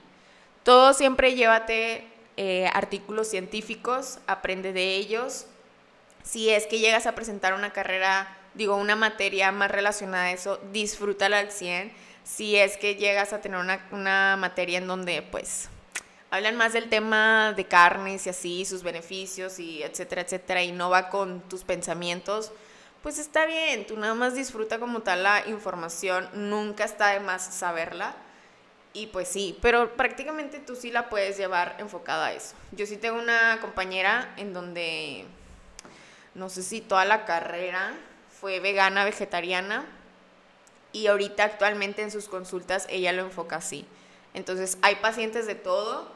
Todo siempre llévate eh, artículos científicos, aprende de ellos. Si es que llegas a presentar una carrera, digo, una materia más relacionada a eso, disfrútala al 100. Si es que llegas a tener una, una materia en donde, pues, hablan más del tema de carnes y así, sus beneficios y etcétera, etcétera, y no va con tus pensamientos, pues está bien, tú nada más disfruta como tal la información, nunca está de más saberla. Y pues sí, pero prácticamente tú sí la puedes llevar enfocada a eso. Yo sí tengo una compañera en donde, no sé si toda la carrera fue vegana, vegetariana, y ahorita actualmente en sus consultas ella lo enfoca así. Entonces hay pacientes de todo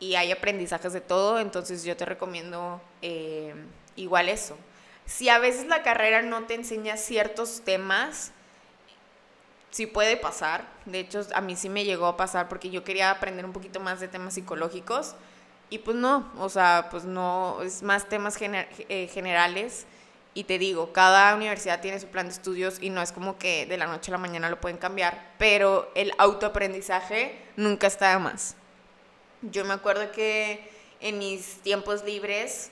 y hay aprendizajes de todo, entonces yo te recomiendo eh, igual eso. Si a veces la carrera no te enseña ciertos temas, sí puede pasar. De hecho, a mí sí me llegó a pasar porque yo quería aprender un poquito más de temas psicológicos y pues no, o sea, pues no, es más temas eh, generales. Y te digo, cada universidad tiene su plan de estudios y no es como que de la noche a la mañana lo pueden cambiar, pero el autoaprendizaje nunca está de más. Yo me acuerdo que en mis tiempos libres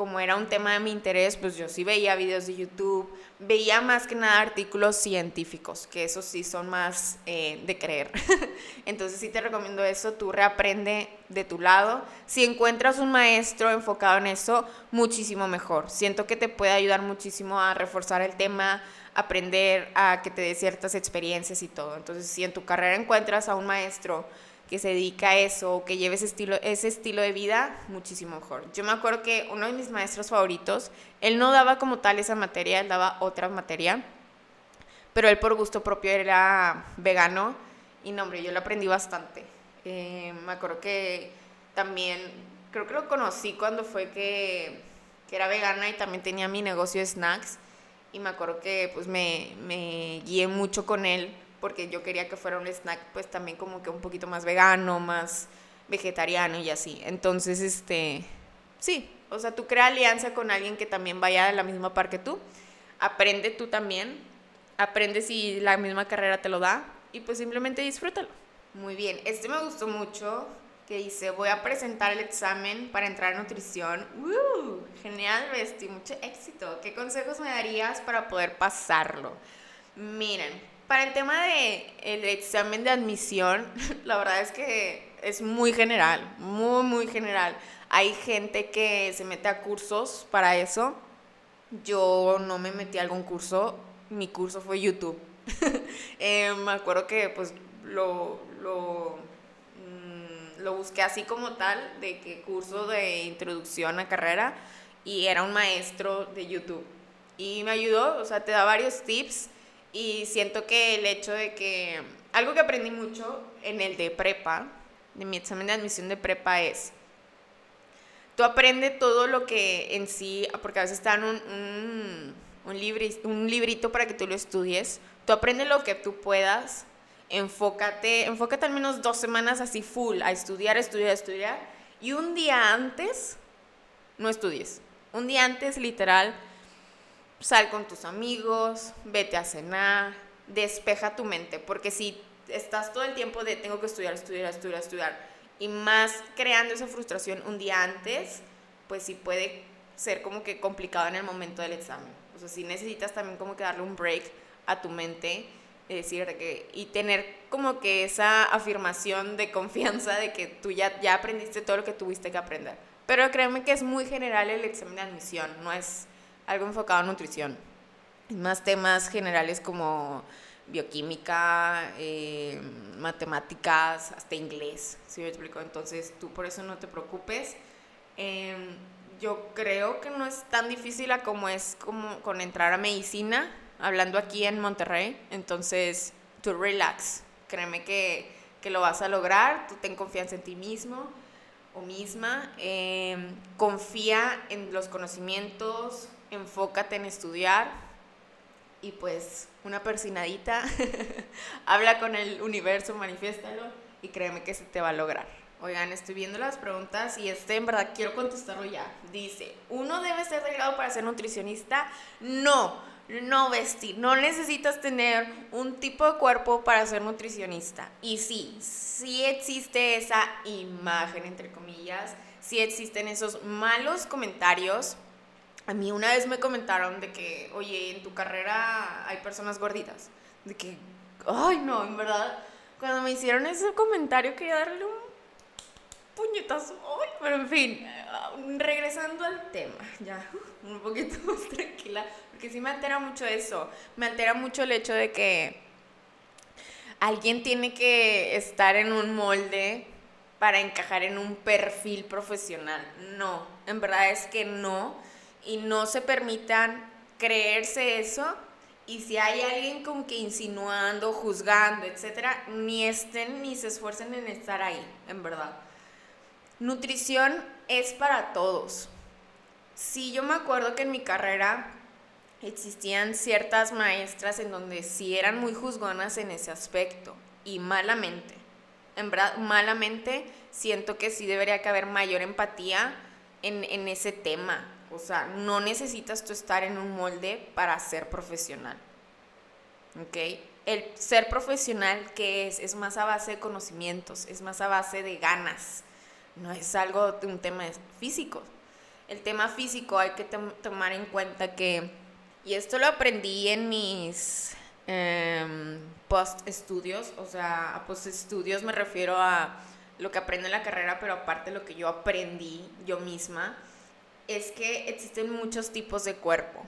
como era un tema de mi interés, pues yo sí veía videos de YouTube, veía más que nada artículos científicos, que esos sí son más eh, de creer. Entonces sí te recomiendo eso, tú reaprende de tu lado. Si encuentras un maestro enfocado en eso, muchísimo mejor. Siento que te puede ayudar muchísimo a reforzar el tema, aprender a que te dé ciertas experiencias y todo. Entonces si en tu carrera encuentras a un maestro, que se dedica a eso, que lleve ese estilo, ese estilo de vida, muchísimo mejor. Yo me acuerdo que uno de mis maestros favoritos, él no daba como tal esa materia, él daba otra materia, pero él por gusto propio era vegano y no, hombre, yo lo aprendí bastante. Eh, me acuerdo que también, creo que lo conocí cuando fue que, que, era vegana y también tenía mi negocio de snacks y me acuerdo que pues me, me guié mucho con él porque yo quería que fuera un snack pues también como que un poquito más vegano, más vegetariano y así. Entonces, este, sí, o sea, tú crea alianza con alguien que también vaya a la misma par que tú, aprende tú también, aprende si la misma carrera te lo da y pues simplemente disfrútalo. Muy bien, este me gustó mucho, que dice, voy a presentar el examen para entrar a nutrición. ¡Uh! Genial, Besti, mucho éxito. ¿Qué consejos me darías para poder pasarlo? Miren, para el tema de el examen de admisión, la verdad es que es muy general, muy, muy general. Hay gente que se mete a cursos para eso. Yo no me metí a algún curso, mi curso fue YouTube. Eh, me acuerdo que pues lo, lo, mm, lo busqué así como tal, de que curso de introducción a carrera, y era un maestro de YouTube. Y me ayudó, o sea, te da varios tips y siento que el hecho de que algo que aprendí mucho en el de prepa, de mi examen de admisión de prepa es, tú aprendes todo lo que en sí, porque a veces están un, un, un, un librito para que tú lo estudies, tú aprendes lo que tú puedas, enfócate, enfócate al menos dos semanas así full a estudiar, estudiar, estudiar, y un día antes no estudies. Un día antes, literal, sal con tus amigos, vete a cenar, despeja tu mente, porque si estás todo el tiempo de tengo que estudiar, estudiar, estudiar, estudiar, y más creando esa frustración un día antes, pues sí puede ser como que complicado en el momento del examen. O sea, sí necesitas también como que darle un break a tu mente y decir que, y tener como que esa afirmación de confianza de que tú ya, ya aprendiste todo lo que tuviste que aprender. Pero créeme que es muy general el examen de admisión, no es algo enfocado en nutrición. Más temas generales como bioquímica, eh, matemáticas, hasta inglés, si me explico? Entonces tú por eso no te preocupes. Em, yo creo que no es tan difícil a como es como con entrar a medicina, hablando aquí en Monterrey. Entonces, tú relax, créeme que, que lo vas a lograr, tú ten confianza en ti mismo o misma, em, confía en los conocimientos, enfócate en estudiar y pues una persinadita, habla con el universo, manifiéstalo y créeme que se te va a lograr. Oigan, estoy viendo las preguntas y este en verdad quiero contestarlo ya. Dice, ¿uno debe ser delgado para ser nutricionista? No, no vestir, no necesitas tener un tipo de cuerpo para ser nutricionista. Y sí, sí existe esa imagen, entre comillas, sí existen esos malos comentarios a mí una vez me comentaron de que, oye, en tu carrera hay personas gorditas. De que, ay, no, en verdad, cuando me hicieron ese comentario quería darle un puñetazo. Ay, pero en fin, regresando al tema, ya un poquito más tranquila, porque sí me altera mucho eso. Me altera mucho el hecho de que alguien tiene que estar en un molde para encajar en un perfil profesional. No, en verdad es que no. Y no se permitan creerse eso. Y si hay alguien como que insinuando, juzgando, etcétera, ni estén ni se esfuercen en estar ahí, en verdad. Nutrición es para todos. Sí, yo me acuerdo que en mi carrera existían ciertas maestras en donde sí eran muy juzgonas en ese aspecto y malamente. En verdad, malamente siento que sí debería que haber mayor empatía en, en ese tema. O sea, no necesitas tú estar en un molde para ser profesional. ¿Ok? El ser profesional, que es? Es más a base de conocimientos, es más a base de ganas. No es algo de un tema físico. El tema físico hay que tomar en cuenta que y esto lo aprendí en mis em, post-estudios, o sea, a post-estudios me refiero a lo que aprendo en la carrera, pero aparte lo que yo aprendí yo misma, es que existen muchos tipos de cuerpo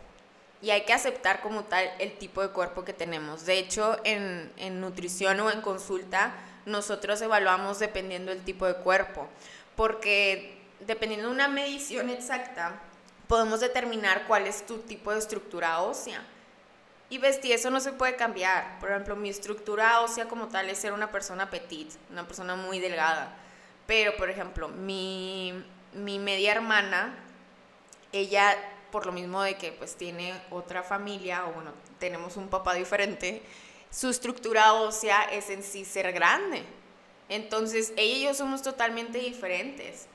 y hay que aceptar como tal el tipo de cuerpo que tenemos. De hecho, en, en nutrición o en consulta, nosotros evaluamos dependiendo del tipo de cuerpo, porque dependiendo de una medición exacta, podemos determinar cuál es tu tipo de estructura ósea. Y vestir eso no se puede cambiar. Por ejemplo, mi estructura ósea como tal es ser una persona petit, una persona muy delgada. Pero, por ejemplo, mi, mi media hermana, ella, por lo mismo de que pues tiene otra familia, o bueno, tenemos un papá diferente, su estructura ósea es en sí ser grande. Entonces, ella y yo somos totalmente diferentes.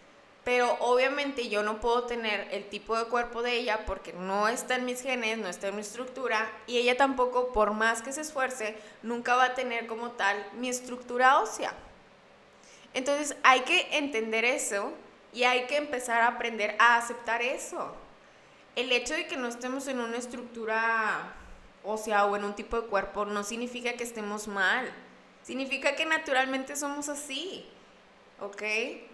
Pero obviamente yo no puedo tener el tipo de cuerpo de ella porque no está en mis genes, no está en mi estructura y ella tampoco, por más que se esfuerce, nunca va a tener como tal mi estructura ósea. Entonces hay que entender eso y hay que empezar a aprender a aceptar eso. El hecho de que no estemos en una estructura ósea o en un tipo de cuerpo no significa que estemos mal. Significa que naturalmente somos así. ¿Ok?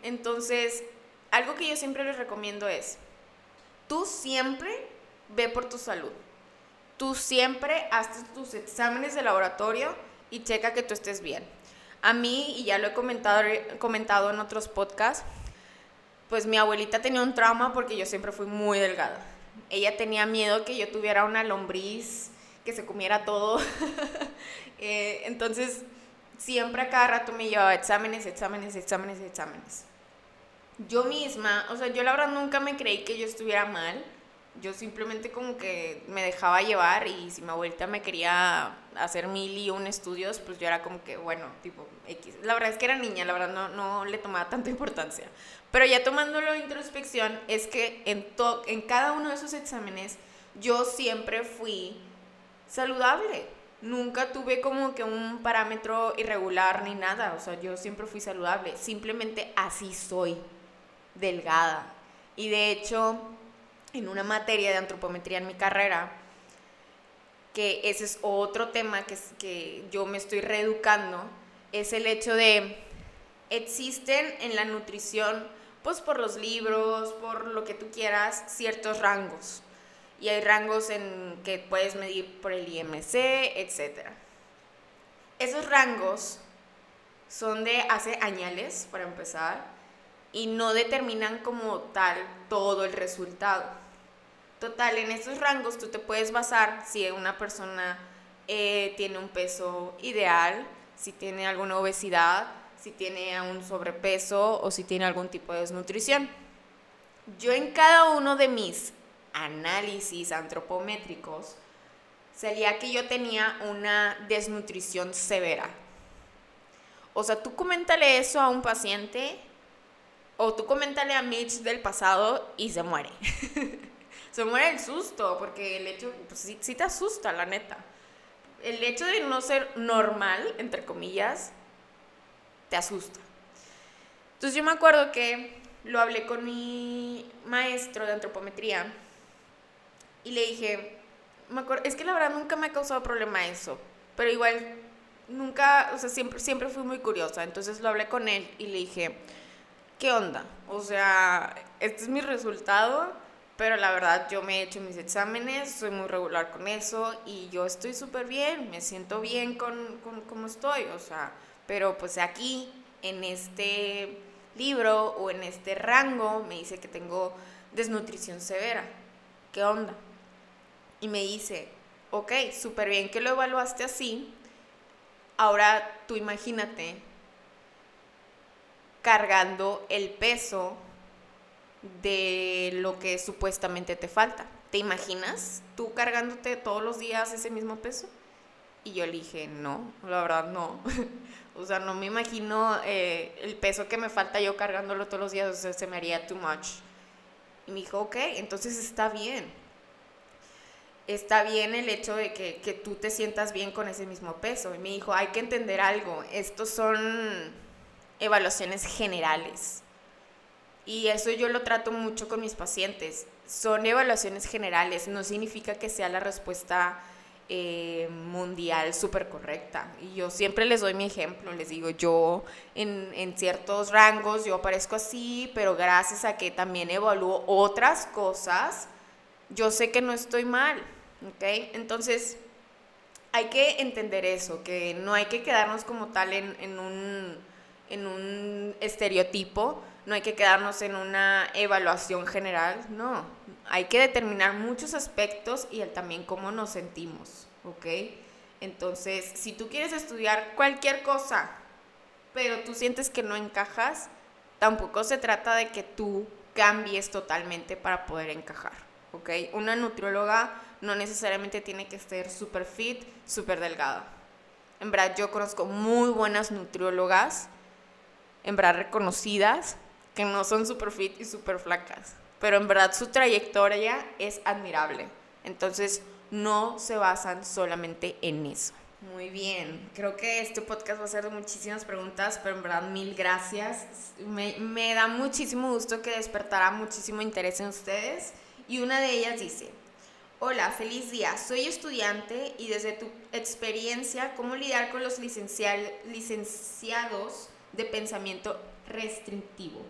Entonces, algo que yo siempre les recomiendo es, tú siempre ve por tu salud. Tú siempre haz tus exámenes de laboratorio y checa que tú estés bien. A mí, y ya lo he comentado, comentado en otros podcasts, pues mi abuelita tenía un trauma porque yo siempre fui muy delgada. Ella tenía miedo que yo tuviera una lombriz que se comiera todo. Eh, entonces, siempre a cada rato me llevaba exámenes, exámenes, exámenes, exámenes yo misma, o sea, yo la verdad nunca me creí que yo estuviera mal. Yo simplemente como que me dejaba llevar y si mi abuelita me quería hacer mil y un estudios, pues yo era como que, bueno, tipo X. La verdad es que era niña, la verdad no, no le tomaba tanta importancia. Pero ya tomándolo introspección, es que en, en cada uno de esos exámenes yo siempre fui saludable. Nunca tuve como que un parámetro irregular ni nada. O sea, yo siempre fui saludable. Simplemente así soy delgada. Y de hecho, en una materia de antropometría en mi carrera, que ese es otro tema que, que yo me estoy reeducando, es el hecho de, existen en la nutrición, pues por los libros, por lo que tú quieras, ciertos rangos. Y hay rangos en que puedes medir por el IMC, etc. Esos rangos son de hace añales, para empezar, y no determinan como tal todo el resultado. Total, en estos rangos tú te puedes basar si una persona eh, tiene un peso ideal, si tiene alguna obesidad, si tiene un sobrepeso o si tiene algún tipo de desnutrición. Yo en cada uno de mis análisis antropométricos salía que yo tenía una desnutrición severa. O sea, tú coméntale eso a un paciente o tú coméntale a Mitch del pasado y se muere. se muere el susto, porque el hecho, pues sí, te asusta, la neta. El hecho de no ser normal, entre comillas, te asusta. Entonces yo me acuerdo que lo hablé con mi maestro de antropometría y le dije, me acuerdo, es que la verdad nunca me ha causado problema eso, pero igual nunca, o sea, siempre, siempre fui muy curiosa. Entonces lo hablé con él y le dije, ¿qué onda? O sea, este es mi resultado pero la verdad yo me he hecho mis exámenes, soy muy regular con eso y yo estoy súper bien, me siento bien con, con cómo estoy, o sea, pero pues aquí en este libro o en este rango me dice que tengo desnutrición severa. ¿Qué onda? Y me dice, ok, súper bien que lo evaluaste así, ahora tú imagínate cargando el peso de lo que supuestamente te falta. ¿Te imaginas tú cargándote todos los días ese mismo peso? Y yo le dije, no, la verdad no. o sea, no me imagino eh, el peso que me falta yo cargándolo todos los días, o sea, se me haría too much. Y me dijo, ok, entonces está bien. Está bien el hecho de que, que tú te sientas bien con ese mismo peso. Y me dijo, hay que entender algo, estos son evaluaciones generales. Y eso yo lo trato mucho con mis pacientes. Son evaluaciones generales, no significa que sea la respuesta eh, mundial súper correcta. Y yo siempre les doy mi ejemplo, les digo, yo en, en, ciertos rangos yo aparezco así, pero gracias a que también evalúo otras cosas, yo sé que no estoy mal, ¿ok? Entonces, hay que entender eso, que no hay que quedarnos como tal en, en, un, en un estereotipo, no hay que quedarnos en una evaluación general, no, hay que determinar muchos aspectos y también cómo nos sentimos, ¿ok? Entonces, si tú quieres estudiar cualquier cosa, pero tú sientes que no encajas, tampoco se trata de que tú cambies totalmente para poder encajar, ¿ok? Una nutrióloga no necesariamente tiene que ser súper fit, súper delgada. En verdad, yo conozco muy buenas nutriólogas, en verdad reconocidas, que no son super fit y super flacas, pero en verdad su trayectoria es admirable. Entonces, no se basan solamente en eso. Muy bien, creo que este podcast va a ser de muchísimas preguntas, pero en verdad mil gracias. Me, da muchísimo gusto que despertará muchísimo interés en ustedes. Y una de ellas dice, hola, feliz día, soy estudiante y desde tu experiencia, ¿cómo lidiar con los licenciados de pensamiento restrictivo?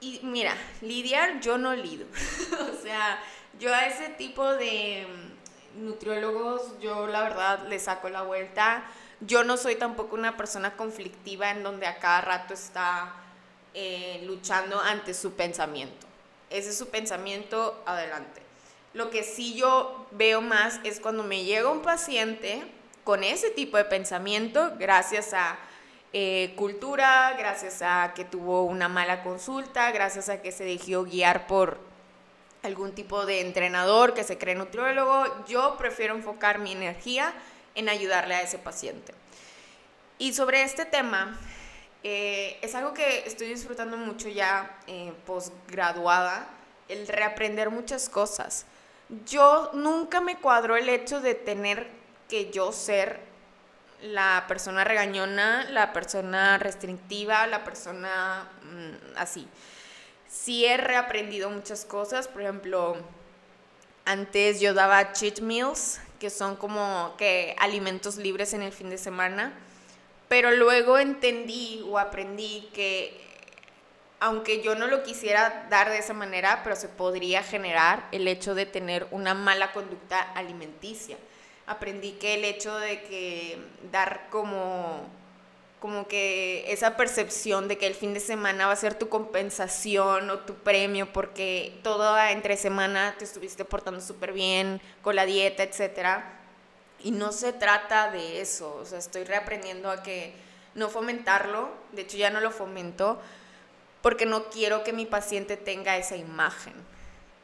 Y mira, lidiar yo no lido. o sea, yo a ese tipo de mm, nutriólogos, yo la verdad le saco la vuelta. Yo no soy tampoco una persona conflictiva en donde a cada rato está eh, luchando ante su pensamiento. Ese es su pensamiento, adelante. Lo que sí yo veo más es cuando me llega un paciente con ese tipo de pensamiento, gracias a eh, cultura, gracias a que tuvo una mala consulta, gracias a que se dejó guiar por algún tipo de entrenador que se cree nutriólogo, yo prefiero enfocar mi energía en ayudarle a ese paciente. Y sobre este tema, eh, es algo que estoy disfrutando mucho ya eh, posgraduada, el reaprender muchas cosas. Yo nunca me cuadro el hecho de tener que yo ser la persona regañona, la persona restrictiva, la persona mm, así. Sí he reaprendido muchas cosas, por ejemplo, antes yo daba cheat meals, que son como que alimentos libres en el fin de semana, pero luego entendí o aprendí que aunque yo no lo quisiera dar de esa manera, pero se podría generar el hecho de tener una mala conducta alimenticia aprendí que el hecho de que dar como como que esa percepción de que el fin de semana va a ser tu compensación o tu premio porque toda entre semana te estuviste portando súper bien con la dieta, etcétera. Y no se trata de eso, o sea, estoy reaprendiendo a que no fomentarlo, de hecho ya no lo fomento, porque no quiero que mi paciente tenga esa imagen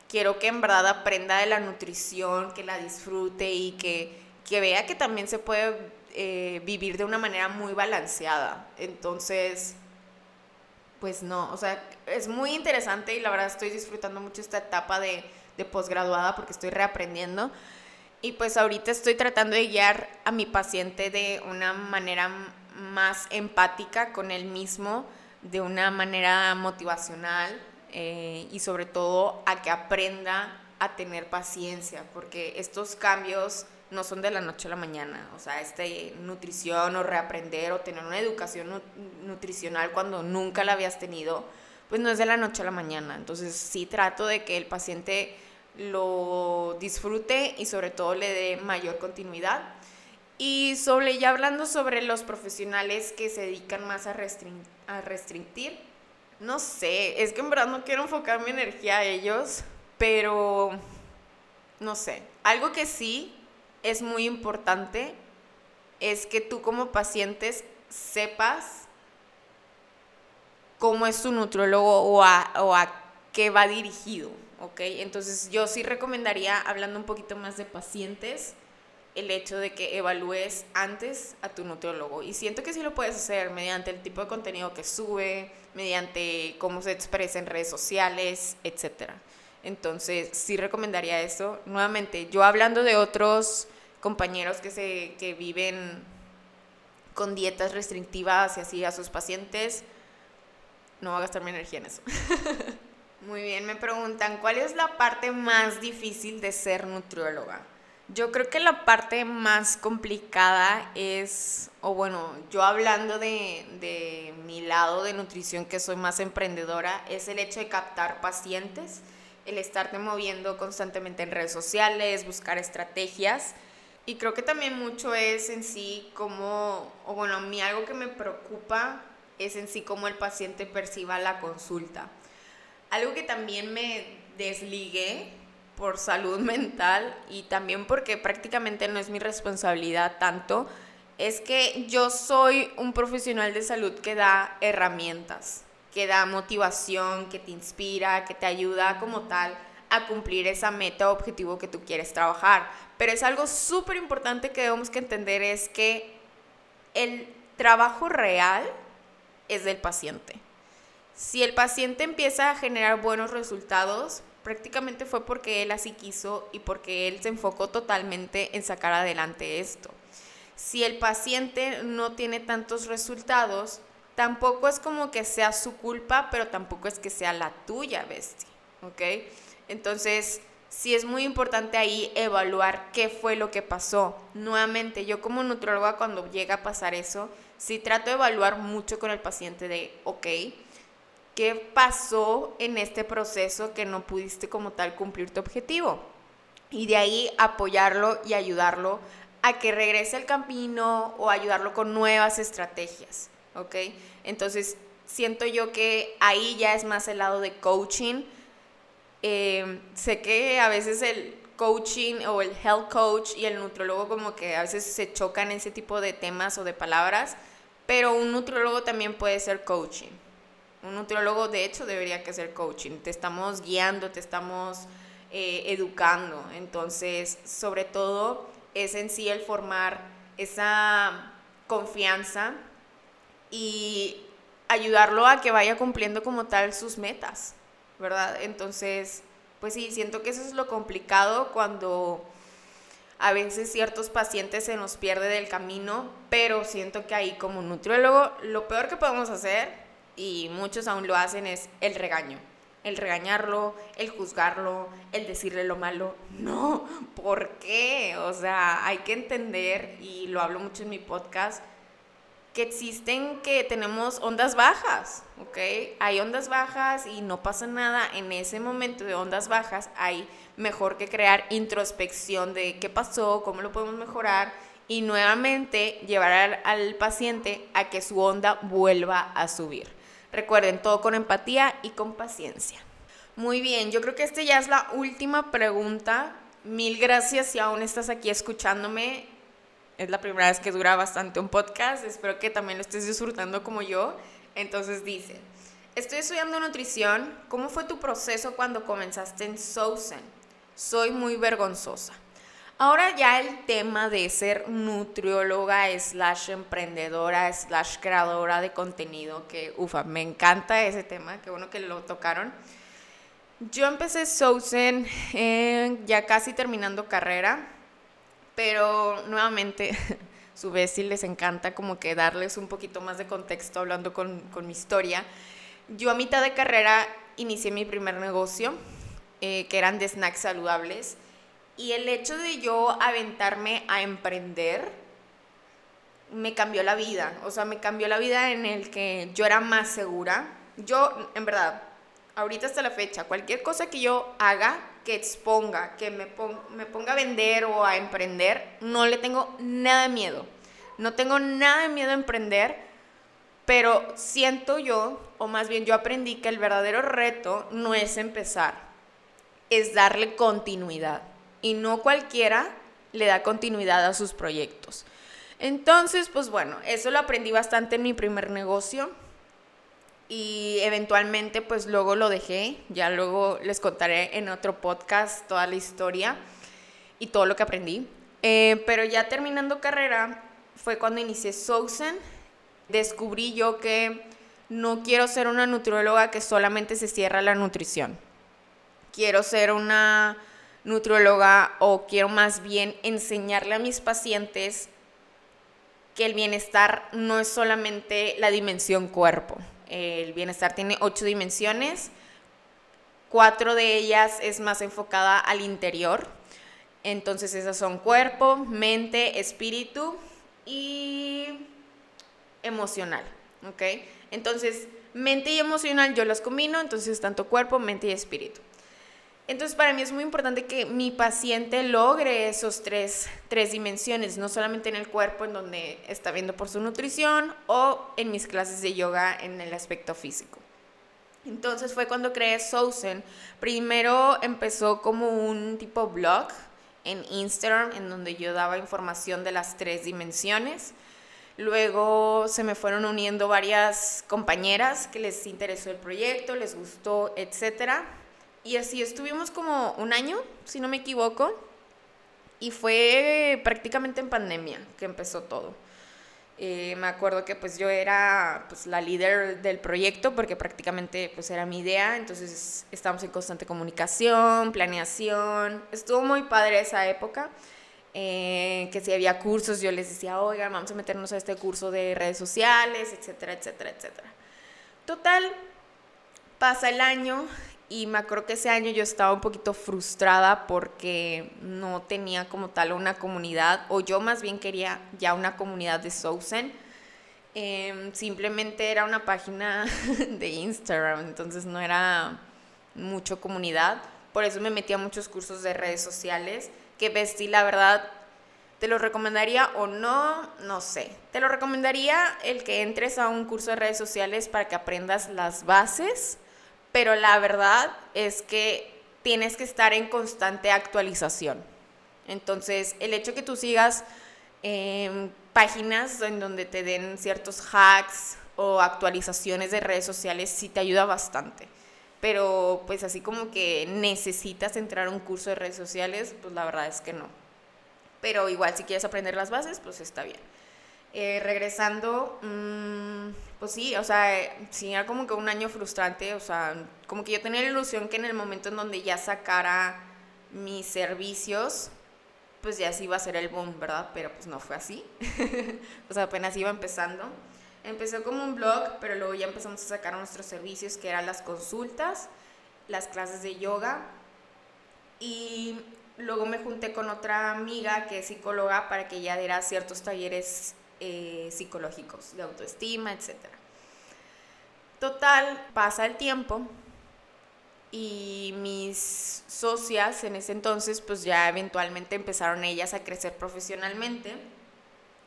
quiero que en verdad aprenda de la nutrición, que la disfrute y que, vea que también se puede eh, vivir de una manera muy balanceada. Entonces, pues no, o sea, es muy interesante y la verdad estoy disfrutando mucho esta etapa de, de posgraduada porque estoy reaprendiendo. Y pues ahorita estoy tratando de guiar a mi paciente de una manera más empática con él mismo, de una manera motivacional, eh, y sobre todo a que aprenda a tener paciencia, porque estos cambios no son de la noche a la mañana, o sea, este nutrición o reaprender o tener una educación nutricional cuando nunca la habías tenido, pues no es de la noche a la mañana. Entonces sí trato de que el paciente lo disfrute y sobre todo le dé mayor continuidad. Y sobre, ya hablando sobre los profesionales que se dedican más a, a restringir, no sé, es que en verdad no quiero enfocar mi energía a ellos, pero no sé, algo que sí es muy importante es que tú como pacientes sepas cómo es tu nutriólogo o a, o a qué va dirigido, ¿ok? Entonces yo sí recomendaría, hablando un poquito más de pacientes, el hecho de que evalúes antes a tu nutriólogo. Y siento que sí lo puedes hacer mediante el tipo de contenido que sube, mediante cómo se expresa en redes sociales, etc. Entonces sí recomendaría eso. Nuevamente, yo hablando de otros compañeros que, se, que viven con dietas restrictivas y así a sus pacientes, no voy a gastar mi energía en eso. Muy bien, me preguntan, ¿cuál es la parte más difícil de ser nutrióloga? Yo creo que la parte más complicada es, o bueno, yo hablando de, de, mi lado de nutrición, que soy más emprendedora, es el hecho de captar pacientes, el estarte moviendo constantemente en redes sociales, buscar estrategias. Y creo que también mucho es en sí como, o bueno, a mí algo que me preocupa es en sí cómo el paciente perciba la consulta. Algo que también me desligué por salud mental y también porque prácticamente no es mi responsabilidad tanto, es que yo soy un profesional de salud que da herramientas, que da motivación, que te inspira, que te ayuda como tal a cumplir esa meta o objetivo que tú quieres trabajar. Pero es algo súper importante que debemos que entender es que el trabajo real es del paciente. Si el paciente empieza a generar buenos resultados, prácticamente fue porque él así quiso y porque él se enfocó totalmente en sacar adelante esto. Si el paciente no tiene tantos resultados, tampoco es como que sea su culpa, pero tampoco es que sea la tuya, bestia, ¿ok? Entonces, sí es muy importante ahí evaluar qué fue lo que pasó. Nuevamente, yo como nutróloga cuando llega a pasar eso, sí trato de evaluar mucho con el paciente de, ok, ¿qué pasó en este proceso que no pudiste como tal cumplir tu objetivo? Y de ahí apoyarlo y ayudarlo a que regrese al camino o ayudarlo con nuevas estrategias, ¿ok? Entonces, siento yo que ahí ya es más el lado de coaching. Eh, sé que a veces el coaching o el health coach y el nutrólogo como que a veces se chocan ese tipo de temas o de palabras, pero un nutriólogo también puede ser coaching. Un nutriólogo, de hecho, debería que ser coaching. Te estamos guiando, te estamos eh, educando. Entonces, sobre todo, es en sí el formar esa confianza y ayudarlo a que vaya cumpliendo como tal sus metas, ¿verdad? Entonces, pues sí, siento que eso es lo complicado cuando a veces ciertos pacientes se nos pierde del camino, pero siento que ahí como nutriólogo lo peor que podemos hacer, y muchos aún lo hacen, es el regaño. El regañarlo, el juzgarlo, el decirle lo malo. No, ¿por qué? O sea, hay que entender, y lo hablo mucho en mi podcast, que existen que tenemos ondas bajas, ¿ok? Hay ondas bajas y no pasa nada. En ese momento de ondas bajas hay mejor que crear introspección de qué pasó, cómo lo podemos mejorar y nuevamente llevar al, paciente a que su onda vuelva a subir. Recuerden, todo con empatía y con paciencia. Muy bien, yo creo que esta ya es la última pregunta. Mil gracias si aún estás aquí escuchándome. Es la primera vez que dura bastante un podcast. Espero que también lo estés disfrutando como yo. Entonces dice, estoy estudiando nutrición. ¿Cómo fue tu proceso cuando comenzaste en Sousen? Soy muy vergonzosa. Ahora ya el tema de ser nutrióloga slash emprendedora slash creadora de contenido, que ufa, me encanta ese tema, qué bueno que lo tocaron. Yo empecé Sousen ya casi terminando carrera, pero nuevamente, su vez si les encanta como que darles un poquito más de contexto hablando con, con mi historia. Yo a mitad de carrera inicié mi primer negocio, eh, que eran de snacks saludables. Y el hecho de yo aventarme a emprender me cambió la vida. O sea, me cambió la vida en el que yo era más segura. yo, en verdad, ahorita hasta la fecha, cualquier cosa que yo haga, que exponga, que me, me ponga a vender o a emprender, no le tengo nada de miedo. No tengo nada de miedo a emprender, pero siento yo, o más bien yo aprendí que el verdadero reto no es empezar, es darle continuidad. Y no cualquiera le da continuidad a sus proyectos. Entonces, pues bueno, eso lo aprendí bastante en mi primer negocio y eventualmente pues luego lo dejé, ya luego les contaré en otro podcast toda la historia y todo lo que aprendí. Eh, pero ya terminando carrera fue cuando inicié Sousen, descubrí yo que no quiero ser una nutrióloga que solamente se cierra la nutrición. Quiero ser una nutrióloga o quiero más bien enseñarle a mis pacientes que el bienestar no es solamente la dimensión cuerpo, el bienestar tiene ocho dimensiones, cuatro de ellas es más enfocada al interior. Entonces esas son cuerpo, mente, espíritu y emocional, ¿ok? Entonces, mente y emocional yo las combino, entonces tanto cuerpo, mente y espíritu. Entonces para mí es muy importante que mi paciente logre esos tres, tres, dimensiones, no solamente en el cuerpo, en donde está viendo por su nutrición, o en mis clases de yoga en el aspecto físico. Entonces fue cuando creé Sousen. Primero empezó como un tipo blog en Instagram, en donde yo daba información de las tres dimensiones. Luego se me fueron uniendo varias compañeras que les interesó el proyecto, les gustó, etcétera y así estuvimos como un año, si no me equivoco, y fue prácticamente en pandemia que empezó todo. Eh, me acuerdo que pues yo era pues, la líder del proyecto porque prácticamente pues era mi idea, entonces estábamos en constante comunicación, planeación, estuvo muy padre esa época, eh, que si había cursos yo les decía, oiga, vamos a meternos a este curso de redes sociales, etcétera, etcétera, etcétera. Total, pasa el año y me acuerdo que ese año yo estaba un poquito frustrada porque no tenía como tal una comunidad, o yo más bien quería ya una comunidad de Sousen. Em, simplemente era una página de Instagram, entonces no era mucho comunidad. Por eso me metí a muchos cursos de redes sociales, que vestí, la verdad, ¿Te lo recomendaría o no? No sé. Te lo recomendaría el que entres a un curso de redes sociales para que aprendas las bases pero la verdad es que tienes que estar en constante actualización. Entonces, el hecho que tú sigas em, páginas en donde te den ciertos hacks o actualizaciones de redes sociales sí te ayuda bastante. Pero pues así como que necesitas entrar a un curso de redes sociales, pues la verdad es que no. Pero igual si quieres aprender las bases, pues está bien. Eh, regresando, mm, pues sí, o sea, sí era como que un año frustrante, o sea, como que yo tenía la ilusión que en el momento en donde ya sacara mis servicios, pues ya sí iba a ser el boom, ¿verdad? Pero pues no fue así, o sea, apenas iba empezando. Empezó como un blog, pero luego ya empezamos a sacar nuestros servicios, que eran las consultas, las clases de yoga, y luego me junté con otra amiga que es psicóloga para que ella diera ciertos talleres eh, psicológicos, de autoestima, etc. Total, pasa el tiempo y mis socias en ese entonces pues ya eventualmente empezaron ellas a crecer profesionalmente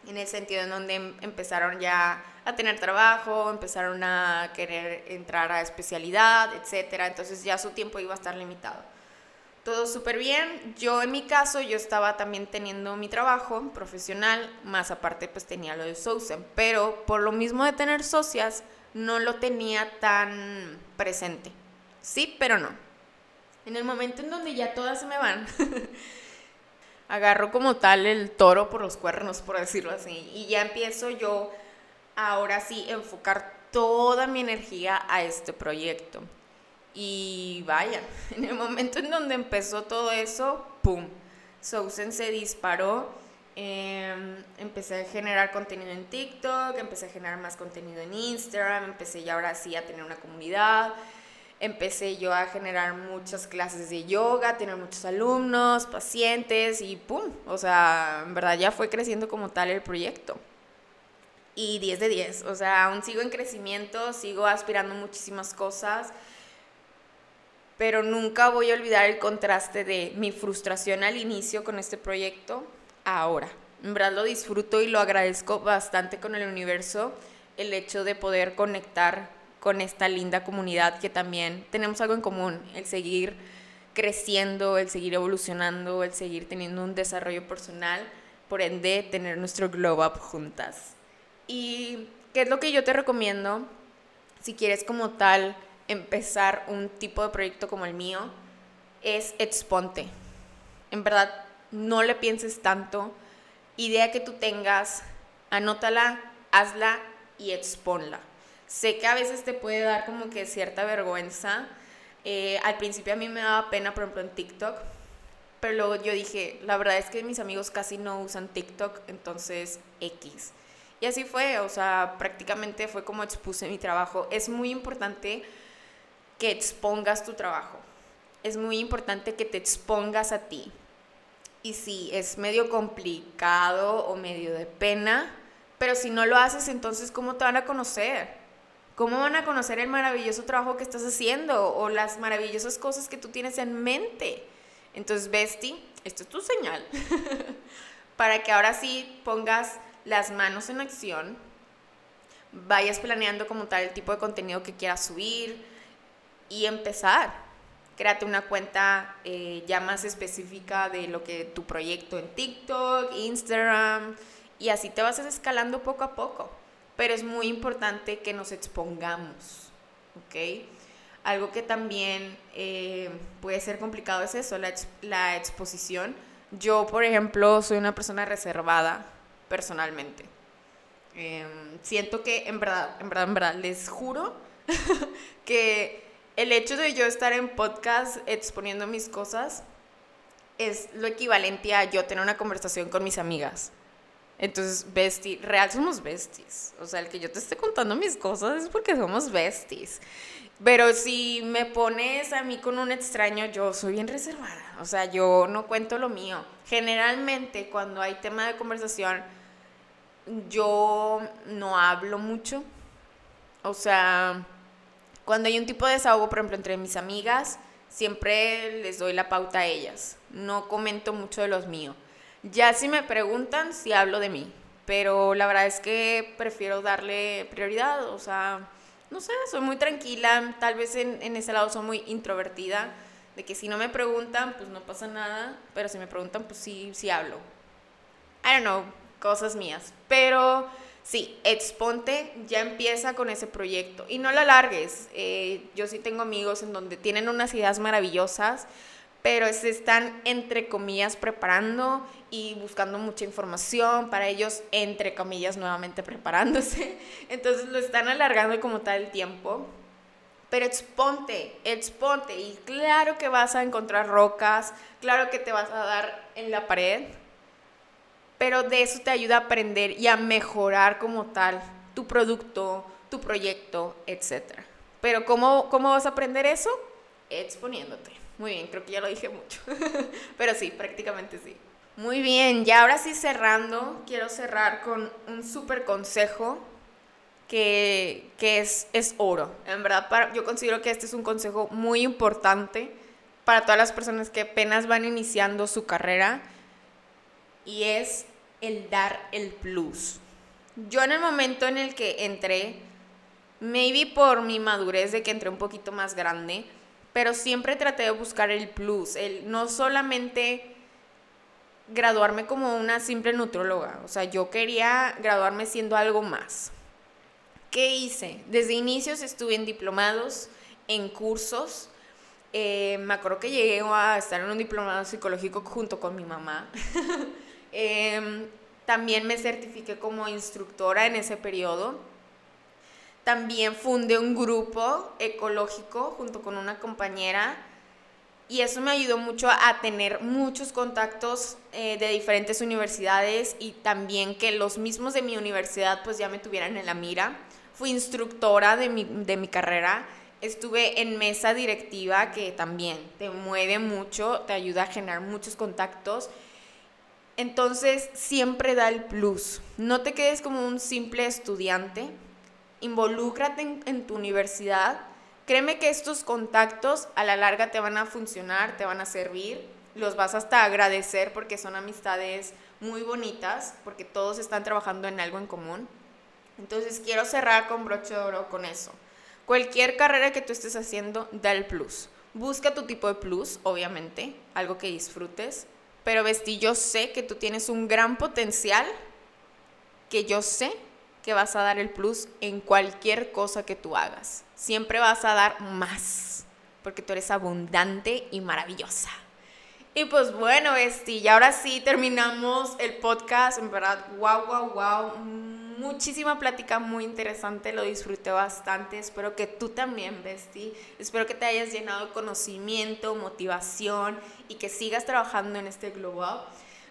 en el sentido en donde em, empezaron ya a tener trabajo, empezaron a querer entrar a especialidad, etcétera, entonces ya su tiempo iba a estar limitado todo súper bien. Yo en mi caso, yo estaba también teniendo mi trabajo profesional, más aparte pues tenía lo de Sousen, pero por lo mismo de tener socias, no lo tenía tan presente. Sí, pero no. En el momento en donde ya todas se me van, agarro como tal el toro por los cuernos, por decirlo así, y ya empiezo yo ahora sí enfocar toda mi energía a este proyecto. Y vaya, en el momento en donde empezó todo eso, ¡pum! Sousen se disparó. Em, empecé a generar contenido en TikTok, empecé a generar más contenido en Instagram, empecé ya ahora sí a tener una comunidad, empecé yo a generar muchas clases de yoga, tener muchos alumnos, pacientes y ¡pum! O sea, en verdad ya fue creciendo como tal el proyecto. y 10 de 10. O sea, aún sigo en crecimiento, sigo aspirando muchísimas cosas, pero nunca voy a olvidar el contraste de mi frustración al inicio con este proyecto ahora. En verdad lo disfruto y lo agradezco bastante con el universo, el hecho de poder conectar con esta linda comunidad que también tenemos algo en común, el seguir creciendo, el seguir evolucionando, el seguir teniendo un desarrollo personal, por ende tener nuestro glow up juntas. ¿Y qué es lo que yo te recomiendo si quieres como tal empezar un tipo de proyecto como el mío? Es exponte. En verdad, no le pienses tanto. Idea que tú tengas, anótala, hazla y exponla. Sé que a veces te puede dar como que cierta vergüenza. Eh, al principio a mí me daba pena, por ejemplo, en TikTok. Pero luego yo dije, la verdad es que mis amigos casi no usan TikTok, entonces X. Y así fue, o sea, prácticamente fue como expuse mi trabajo. Es muy importante que expongas tu trabajo. Es muy importante que te expongas a ti. Y sí, es medio complicado o medio de pena, pero si no lo haces, entonces ¿cómo te van a conocer? ¿Cómo van a conocer el maravilloso trabajo que estás haciendo o las maravillosas cosas que tú tienes en mente? Entonces, Besti, esto es tu señal para que ahora sí pongas las manos en acción, vayas planeando como tal el tipo de contenido que quieras subir y empezar. Créate una cuenta eh, ya más específica de lo que tu proyecto en TikTok, Instagram, y así te vas escalando poco a poco. Pero es muy importante que nos expongamos, ¿ok? Algo que también eh, puede ser complicado es eso, la, la exposición. Yo, por ejemplo, soy una persona reservada personalmente. Em, siento que en verdad, en verdad, en verdad, les juro que el hecho de yo estar en podcast exponiendo mis cosas es lo equivalente a yo tener una conversación con mis amigas. Entonces, bestie, real somos besties. O sea, el que yo te esté contando mis cosas es porque somos besties. Pero si me pones a mí con un extraño, yo soy bien reservada. O sea, yo no cuento lo mío. Generalmente, cuando hay tema de conversación, yo no hablo mucho. O sea, cuando hay un tipo de desahogo, por ejemplo, entre mis amigas, siempre les doy la pauta a ellas. No comento mucho de los míos. Ya si me preguntan, si hablo de mí. Pero la verdad es que prefiero darle prioridad. O sea, no sé, soy muy tranquila. Tal vez en, en ese lado soy muy introvertida. De que si no me preguntan, pues no pasa nada. Pero si me preguntan, pues sí, sí hablo. I don't know cosas mías. Pero sí, exponte, ya empieza con ese proyecto y no lo alargues. Eh, yo sí tengo amigos en donde tienen unas ideas maravillosas, pero se están, entre comillas, preparando y buscando mucha información para ellos, entre comillas, nuevamente preparándose. Entonces lo están alargando como tal el tiempo. Pero exponte, exponte. Y claro que vas a encontrar rocas, claro que te vas a dar en la pared, pero de eso te ayuda a aprender y a mejorar como tal tu producto, tu proyecto, etc. Pero ¿cómo, cómo vas a aprender eso? Exponiéndote. Muy bien, creo que ya lo dije mucho, pero sí, prácticamente sí. Muy bien, ya ahora sí cerrando, quiero cerrar con un súper consejo que, que, es, es oro. En verdad, yo considero que este es un consejo muy importante para todas las personas que apenas van iniciando su carrera y es el dar el plus. Yo en el momento en el que entré, maybe por mi madurez de que entré un poquito más grande, pero siempre traté de buscar el plus, el no solamente graduarme como una simple nutróloga, o sea, yo quería graduarme siendo algo más. ¿Qué hice? Desde inicios estuve en diplomados, en cursos. Eh, me acuerdo que llegué a estar en un diplomado psicológico junto con mi mamá. Em, también me certifiqué como instructora en ese periodo. También fundé un grupo ecológico junto con una compañera y eso me ayudó mucho a tener muchos contactos eh, de diferentes universidades y también que los mismos de mi universidad pues ya me tuvieran en la mira. Fui instructora de mi, de mi carrera, estuve en mesa directiva que también te mueve mucho, te ayuda a generar muchos contactos Entonces, siempre da el plus. No te quedes como un simple estudiante. Involúcrate en, tu universidad. Créeme que estos contactos a la larga te van a funcionar, te van a servir. Los vas hasta agradecer porque son amistades muy bonitas, porque todos están trabajando en algo en común. Entonces, quiero cerrar con broche de oro con eso. Cualquier carrera que tú estés haciendo, da el plus. Busca tu tipo de plus, obviamente, algo que disfrutes. Pero Vesti, yo sé que tú tienes un gran potencial, que yo sé que vas a dar el plus en cualquier cosa que tú hagas. Siempre vas a dar más, porque tú eres abundante y maravillosa. Y pues bueno, Besti, y ahora sí terminamos el podcast. En verdad, wow, wow, wow. Muchísima plática muy interesante, lo disfruté bastante. Espero que tú también, Besti. Espero que te hayas llenado de conocimiento, motivación y que sigas trabajando en este globo.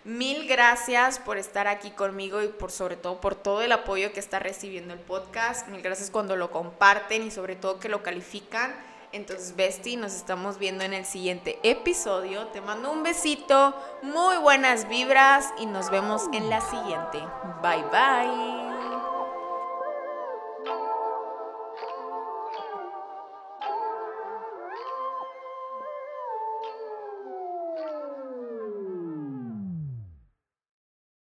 Mil gracias por estar aquí conmigo y por sobre todo por todo el apoyo que está recibiendo el podcast. Mil gracias cuando lo comparten y sobre todo que lo califican. Entonces, Besti, nos estamos viendo en el siguiente episodio. Te mando un besito, muy buenas vibras y nos vemos en la siguiente. Bye bye.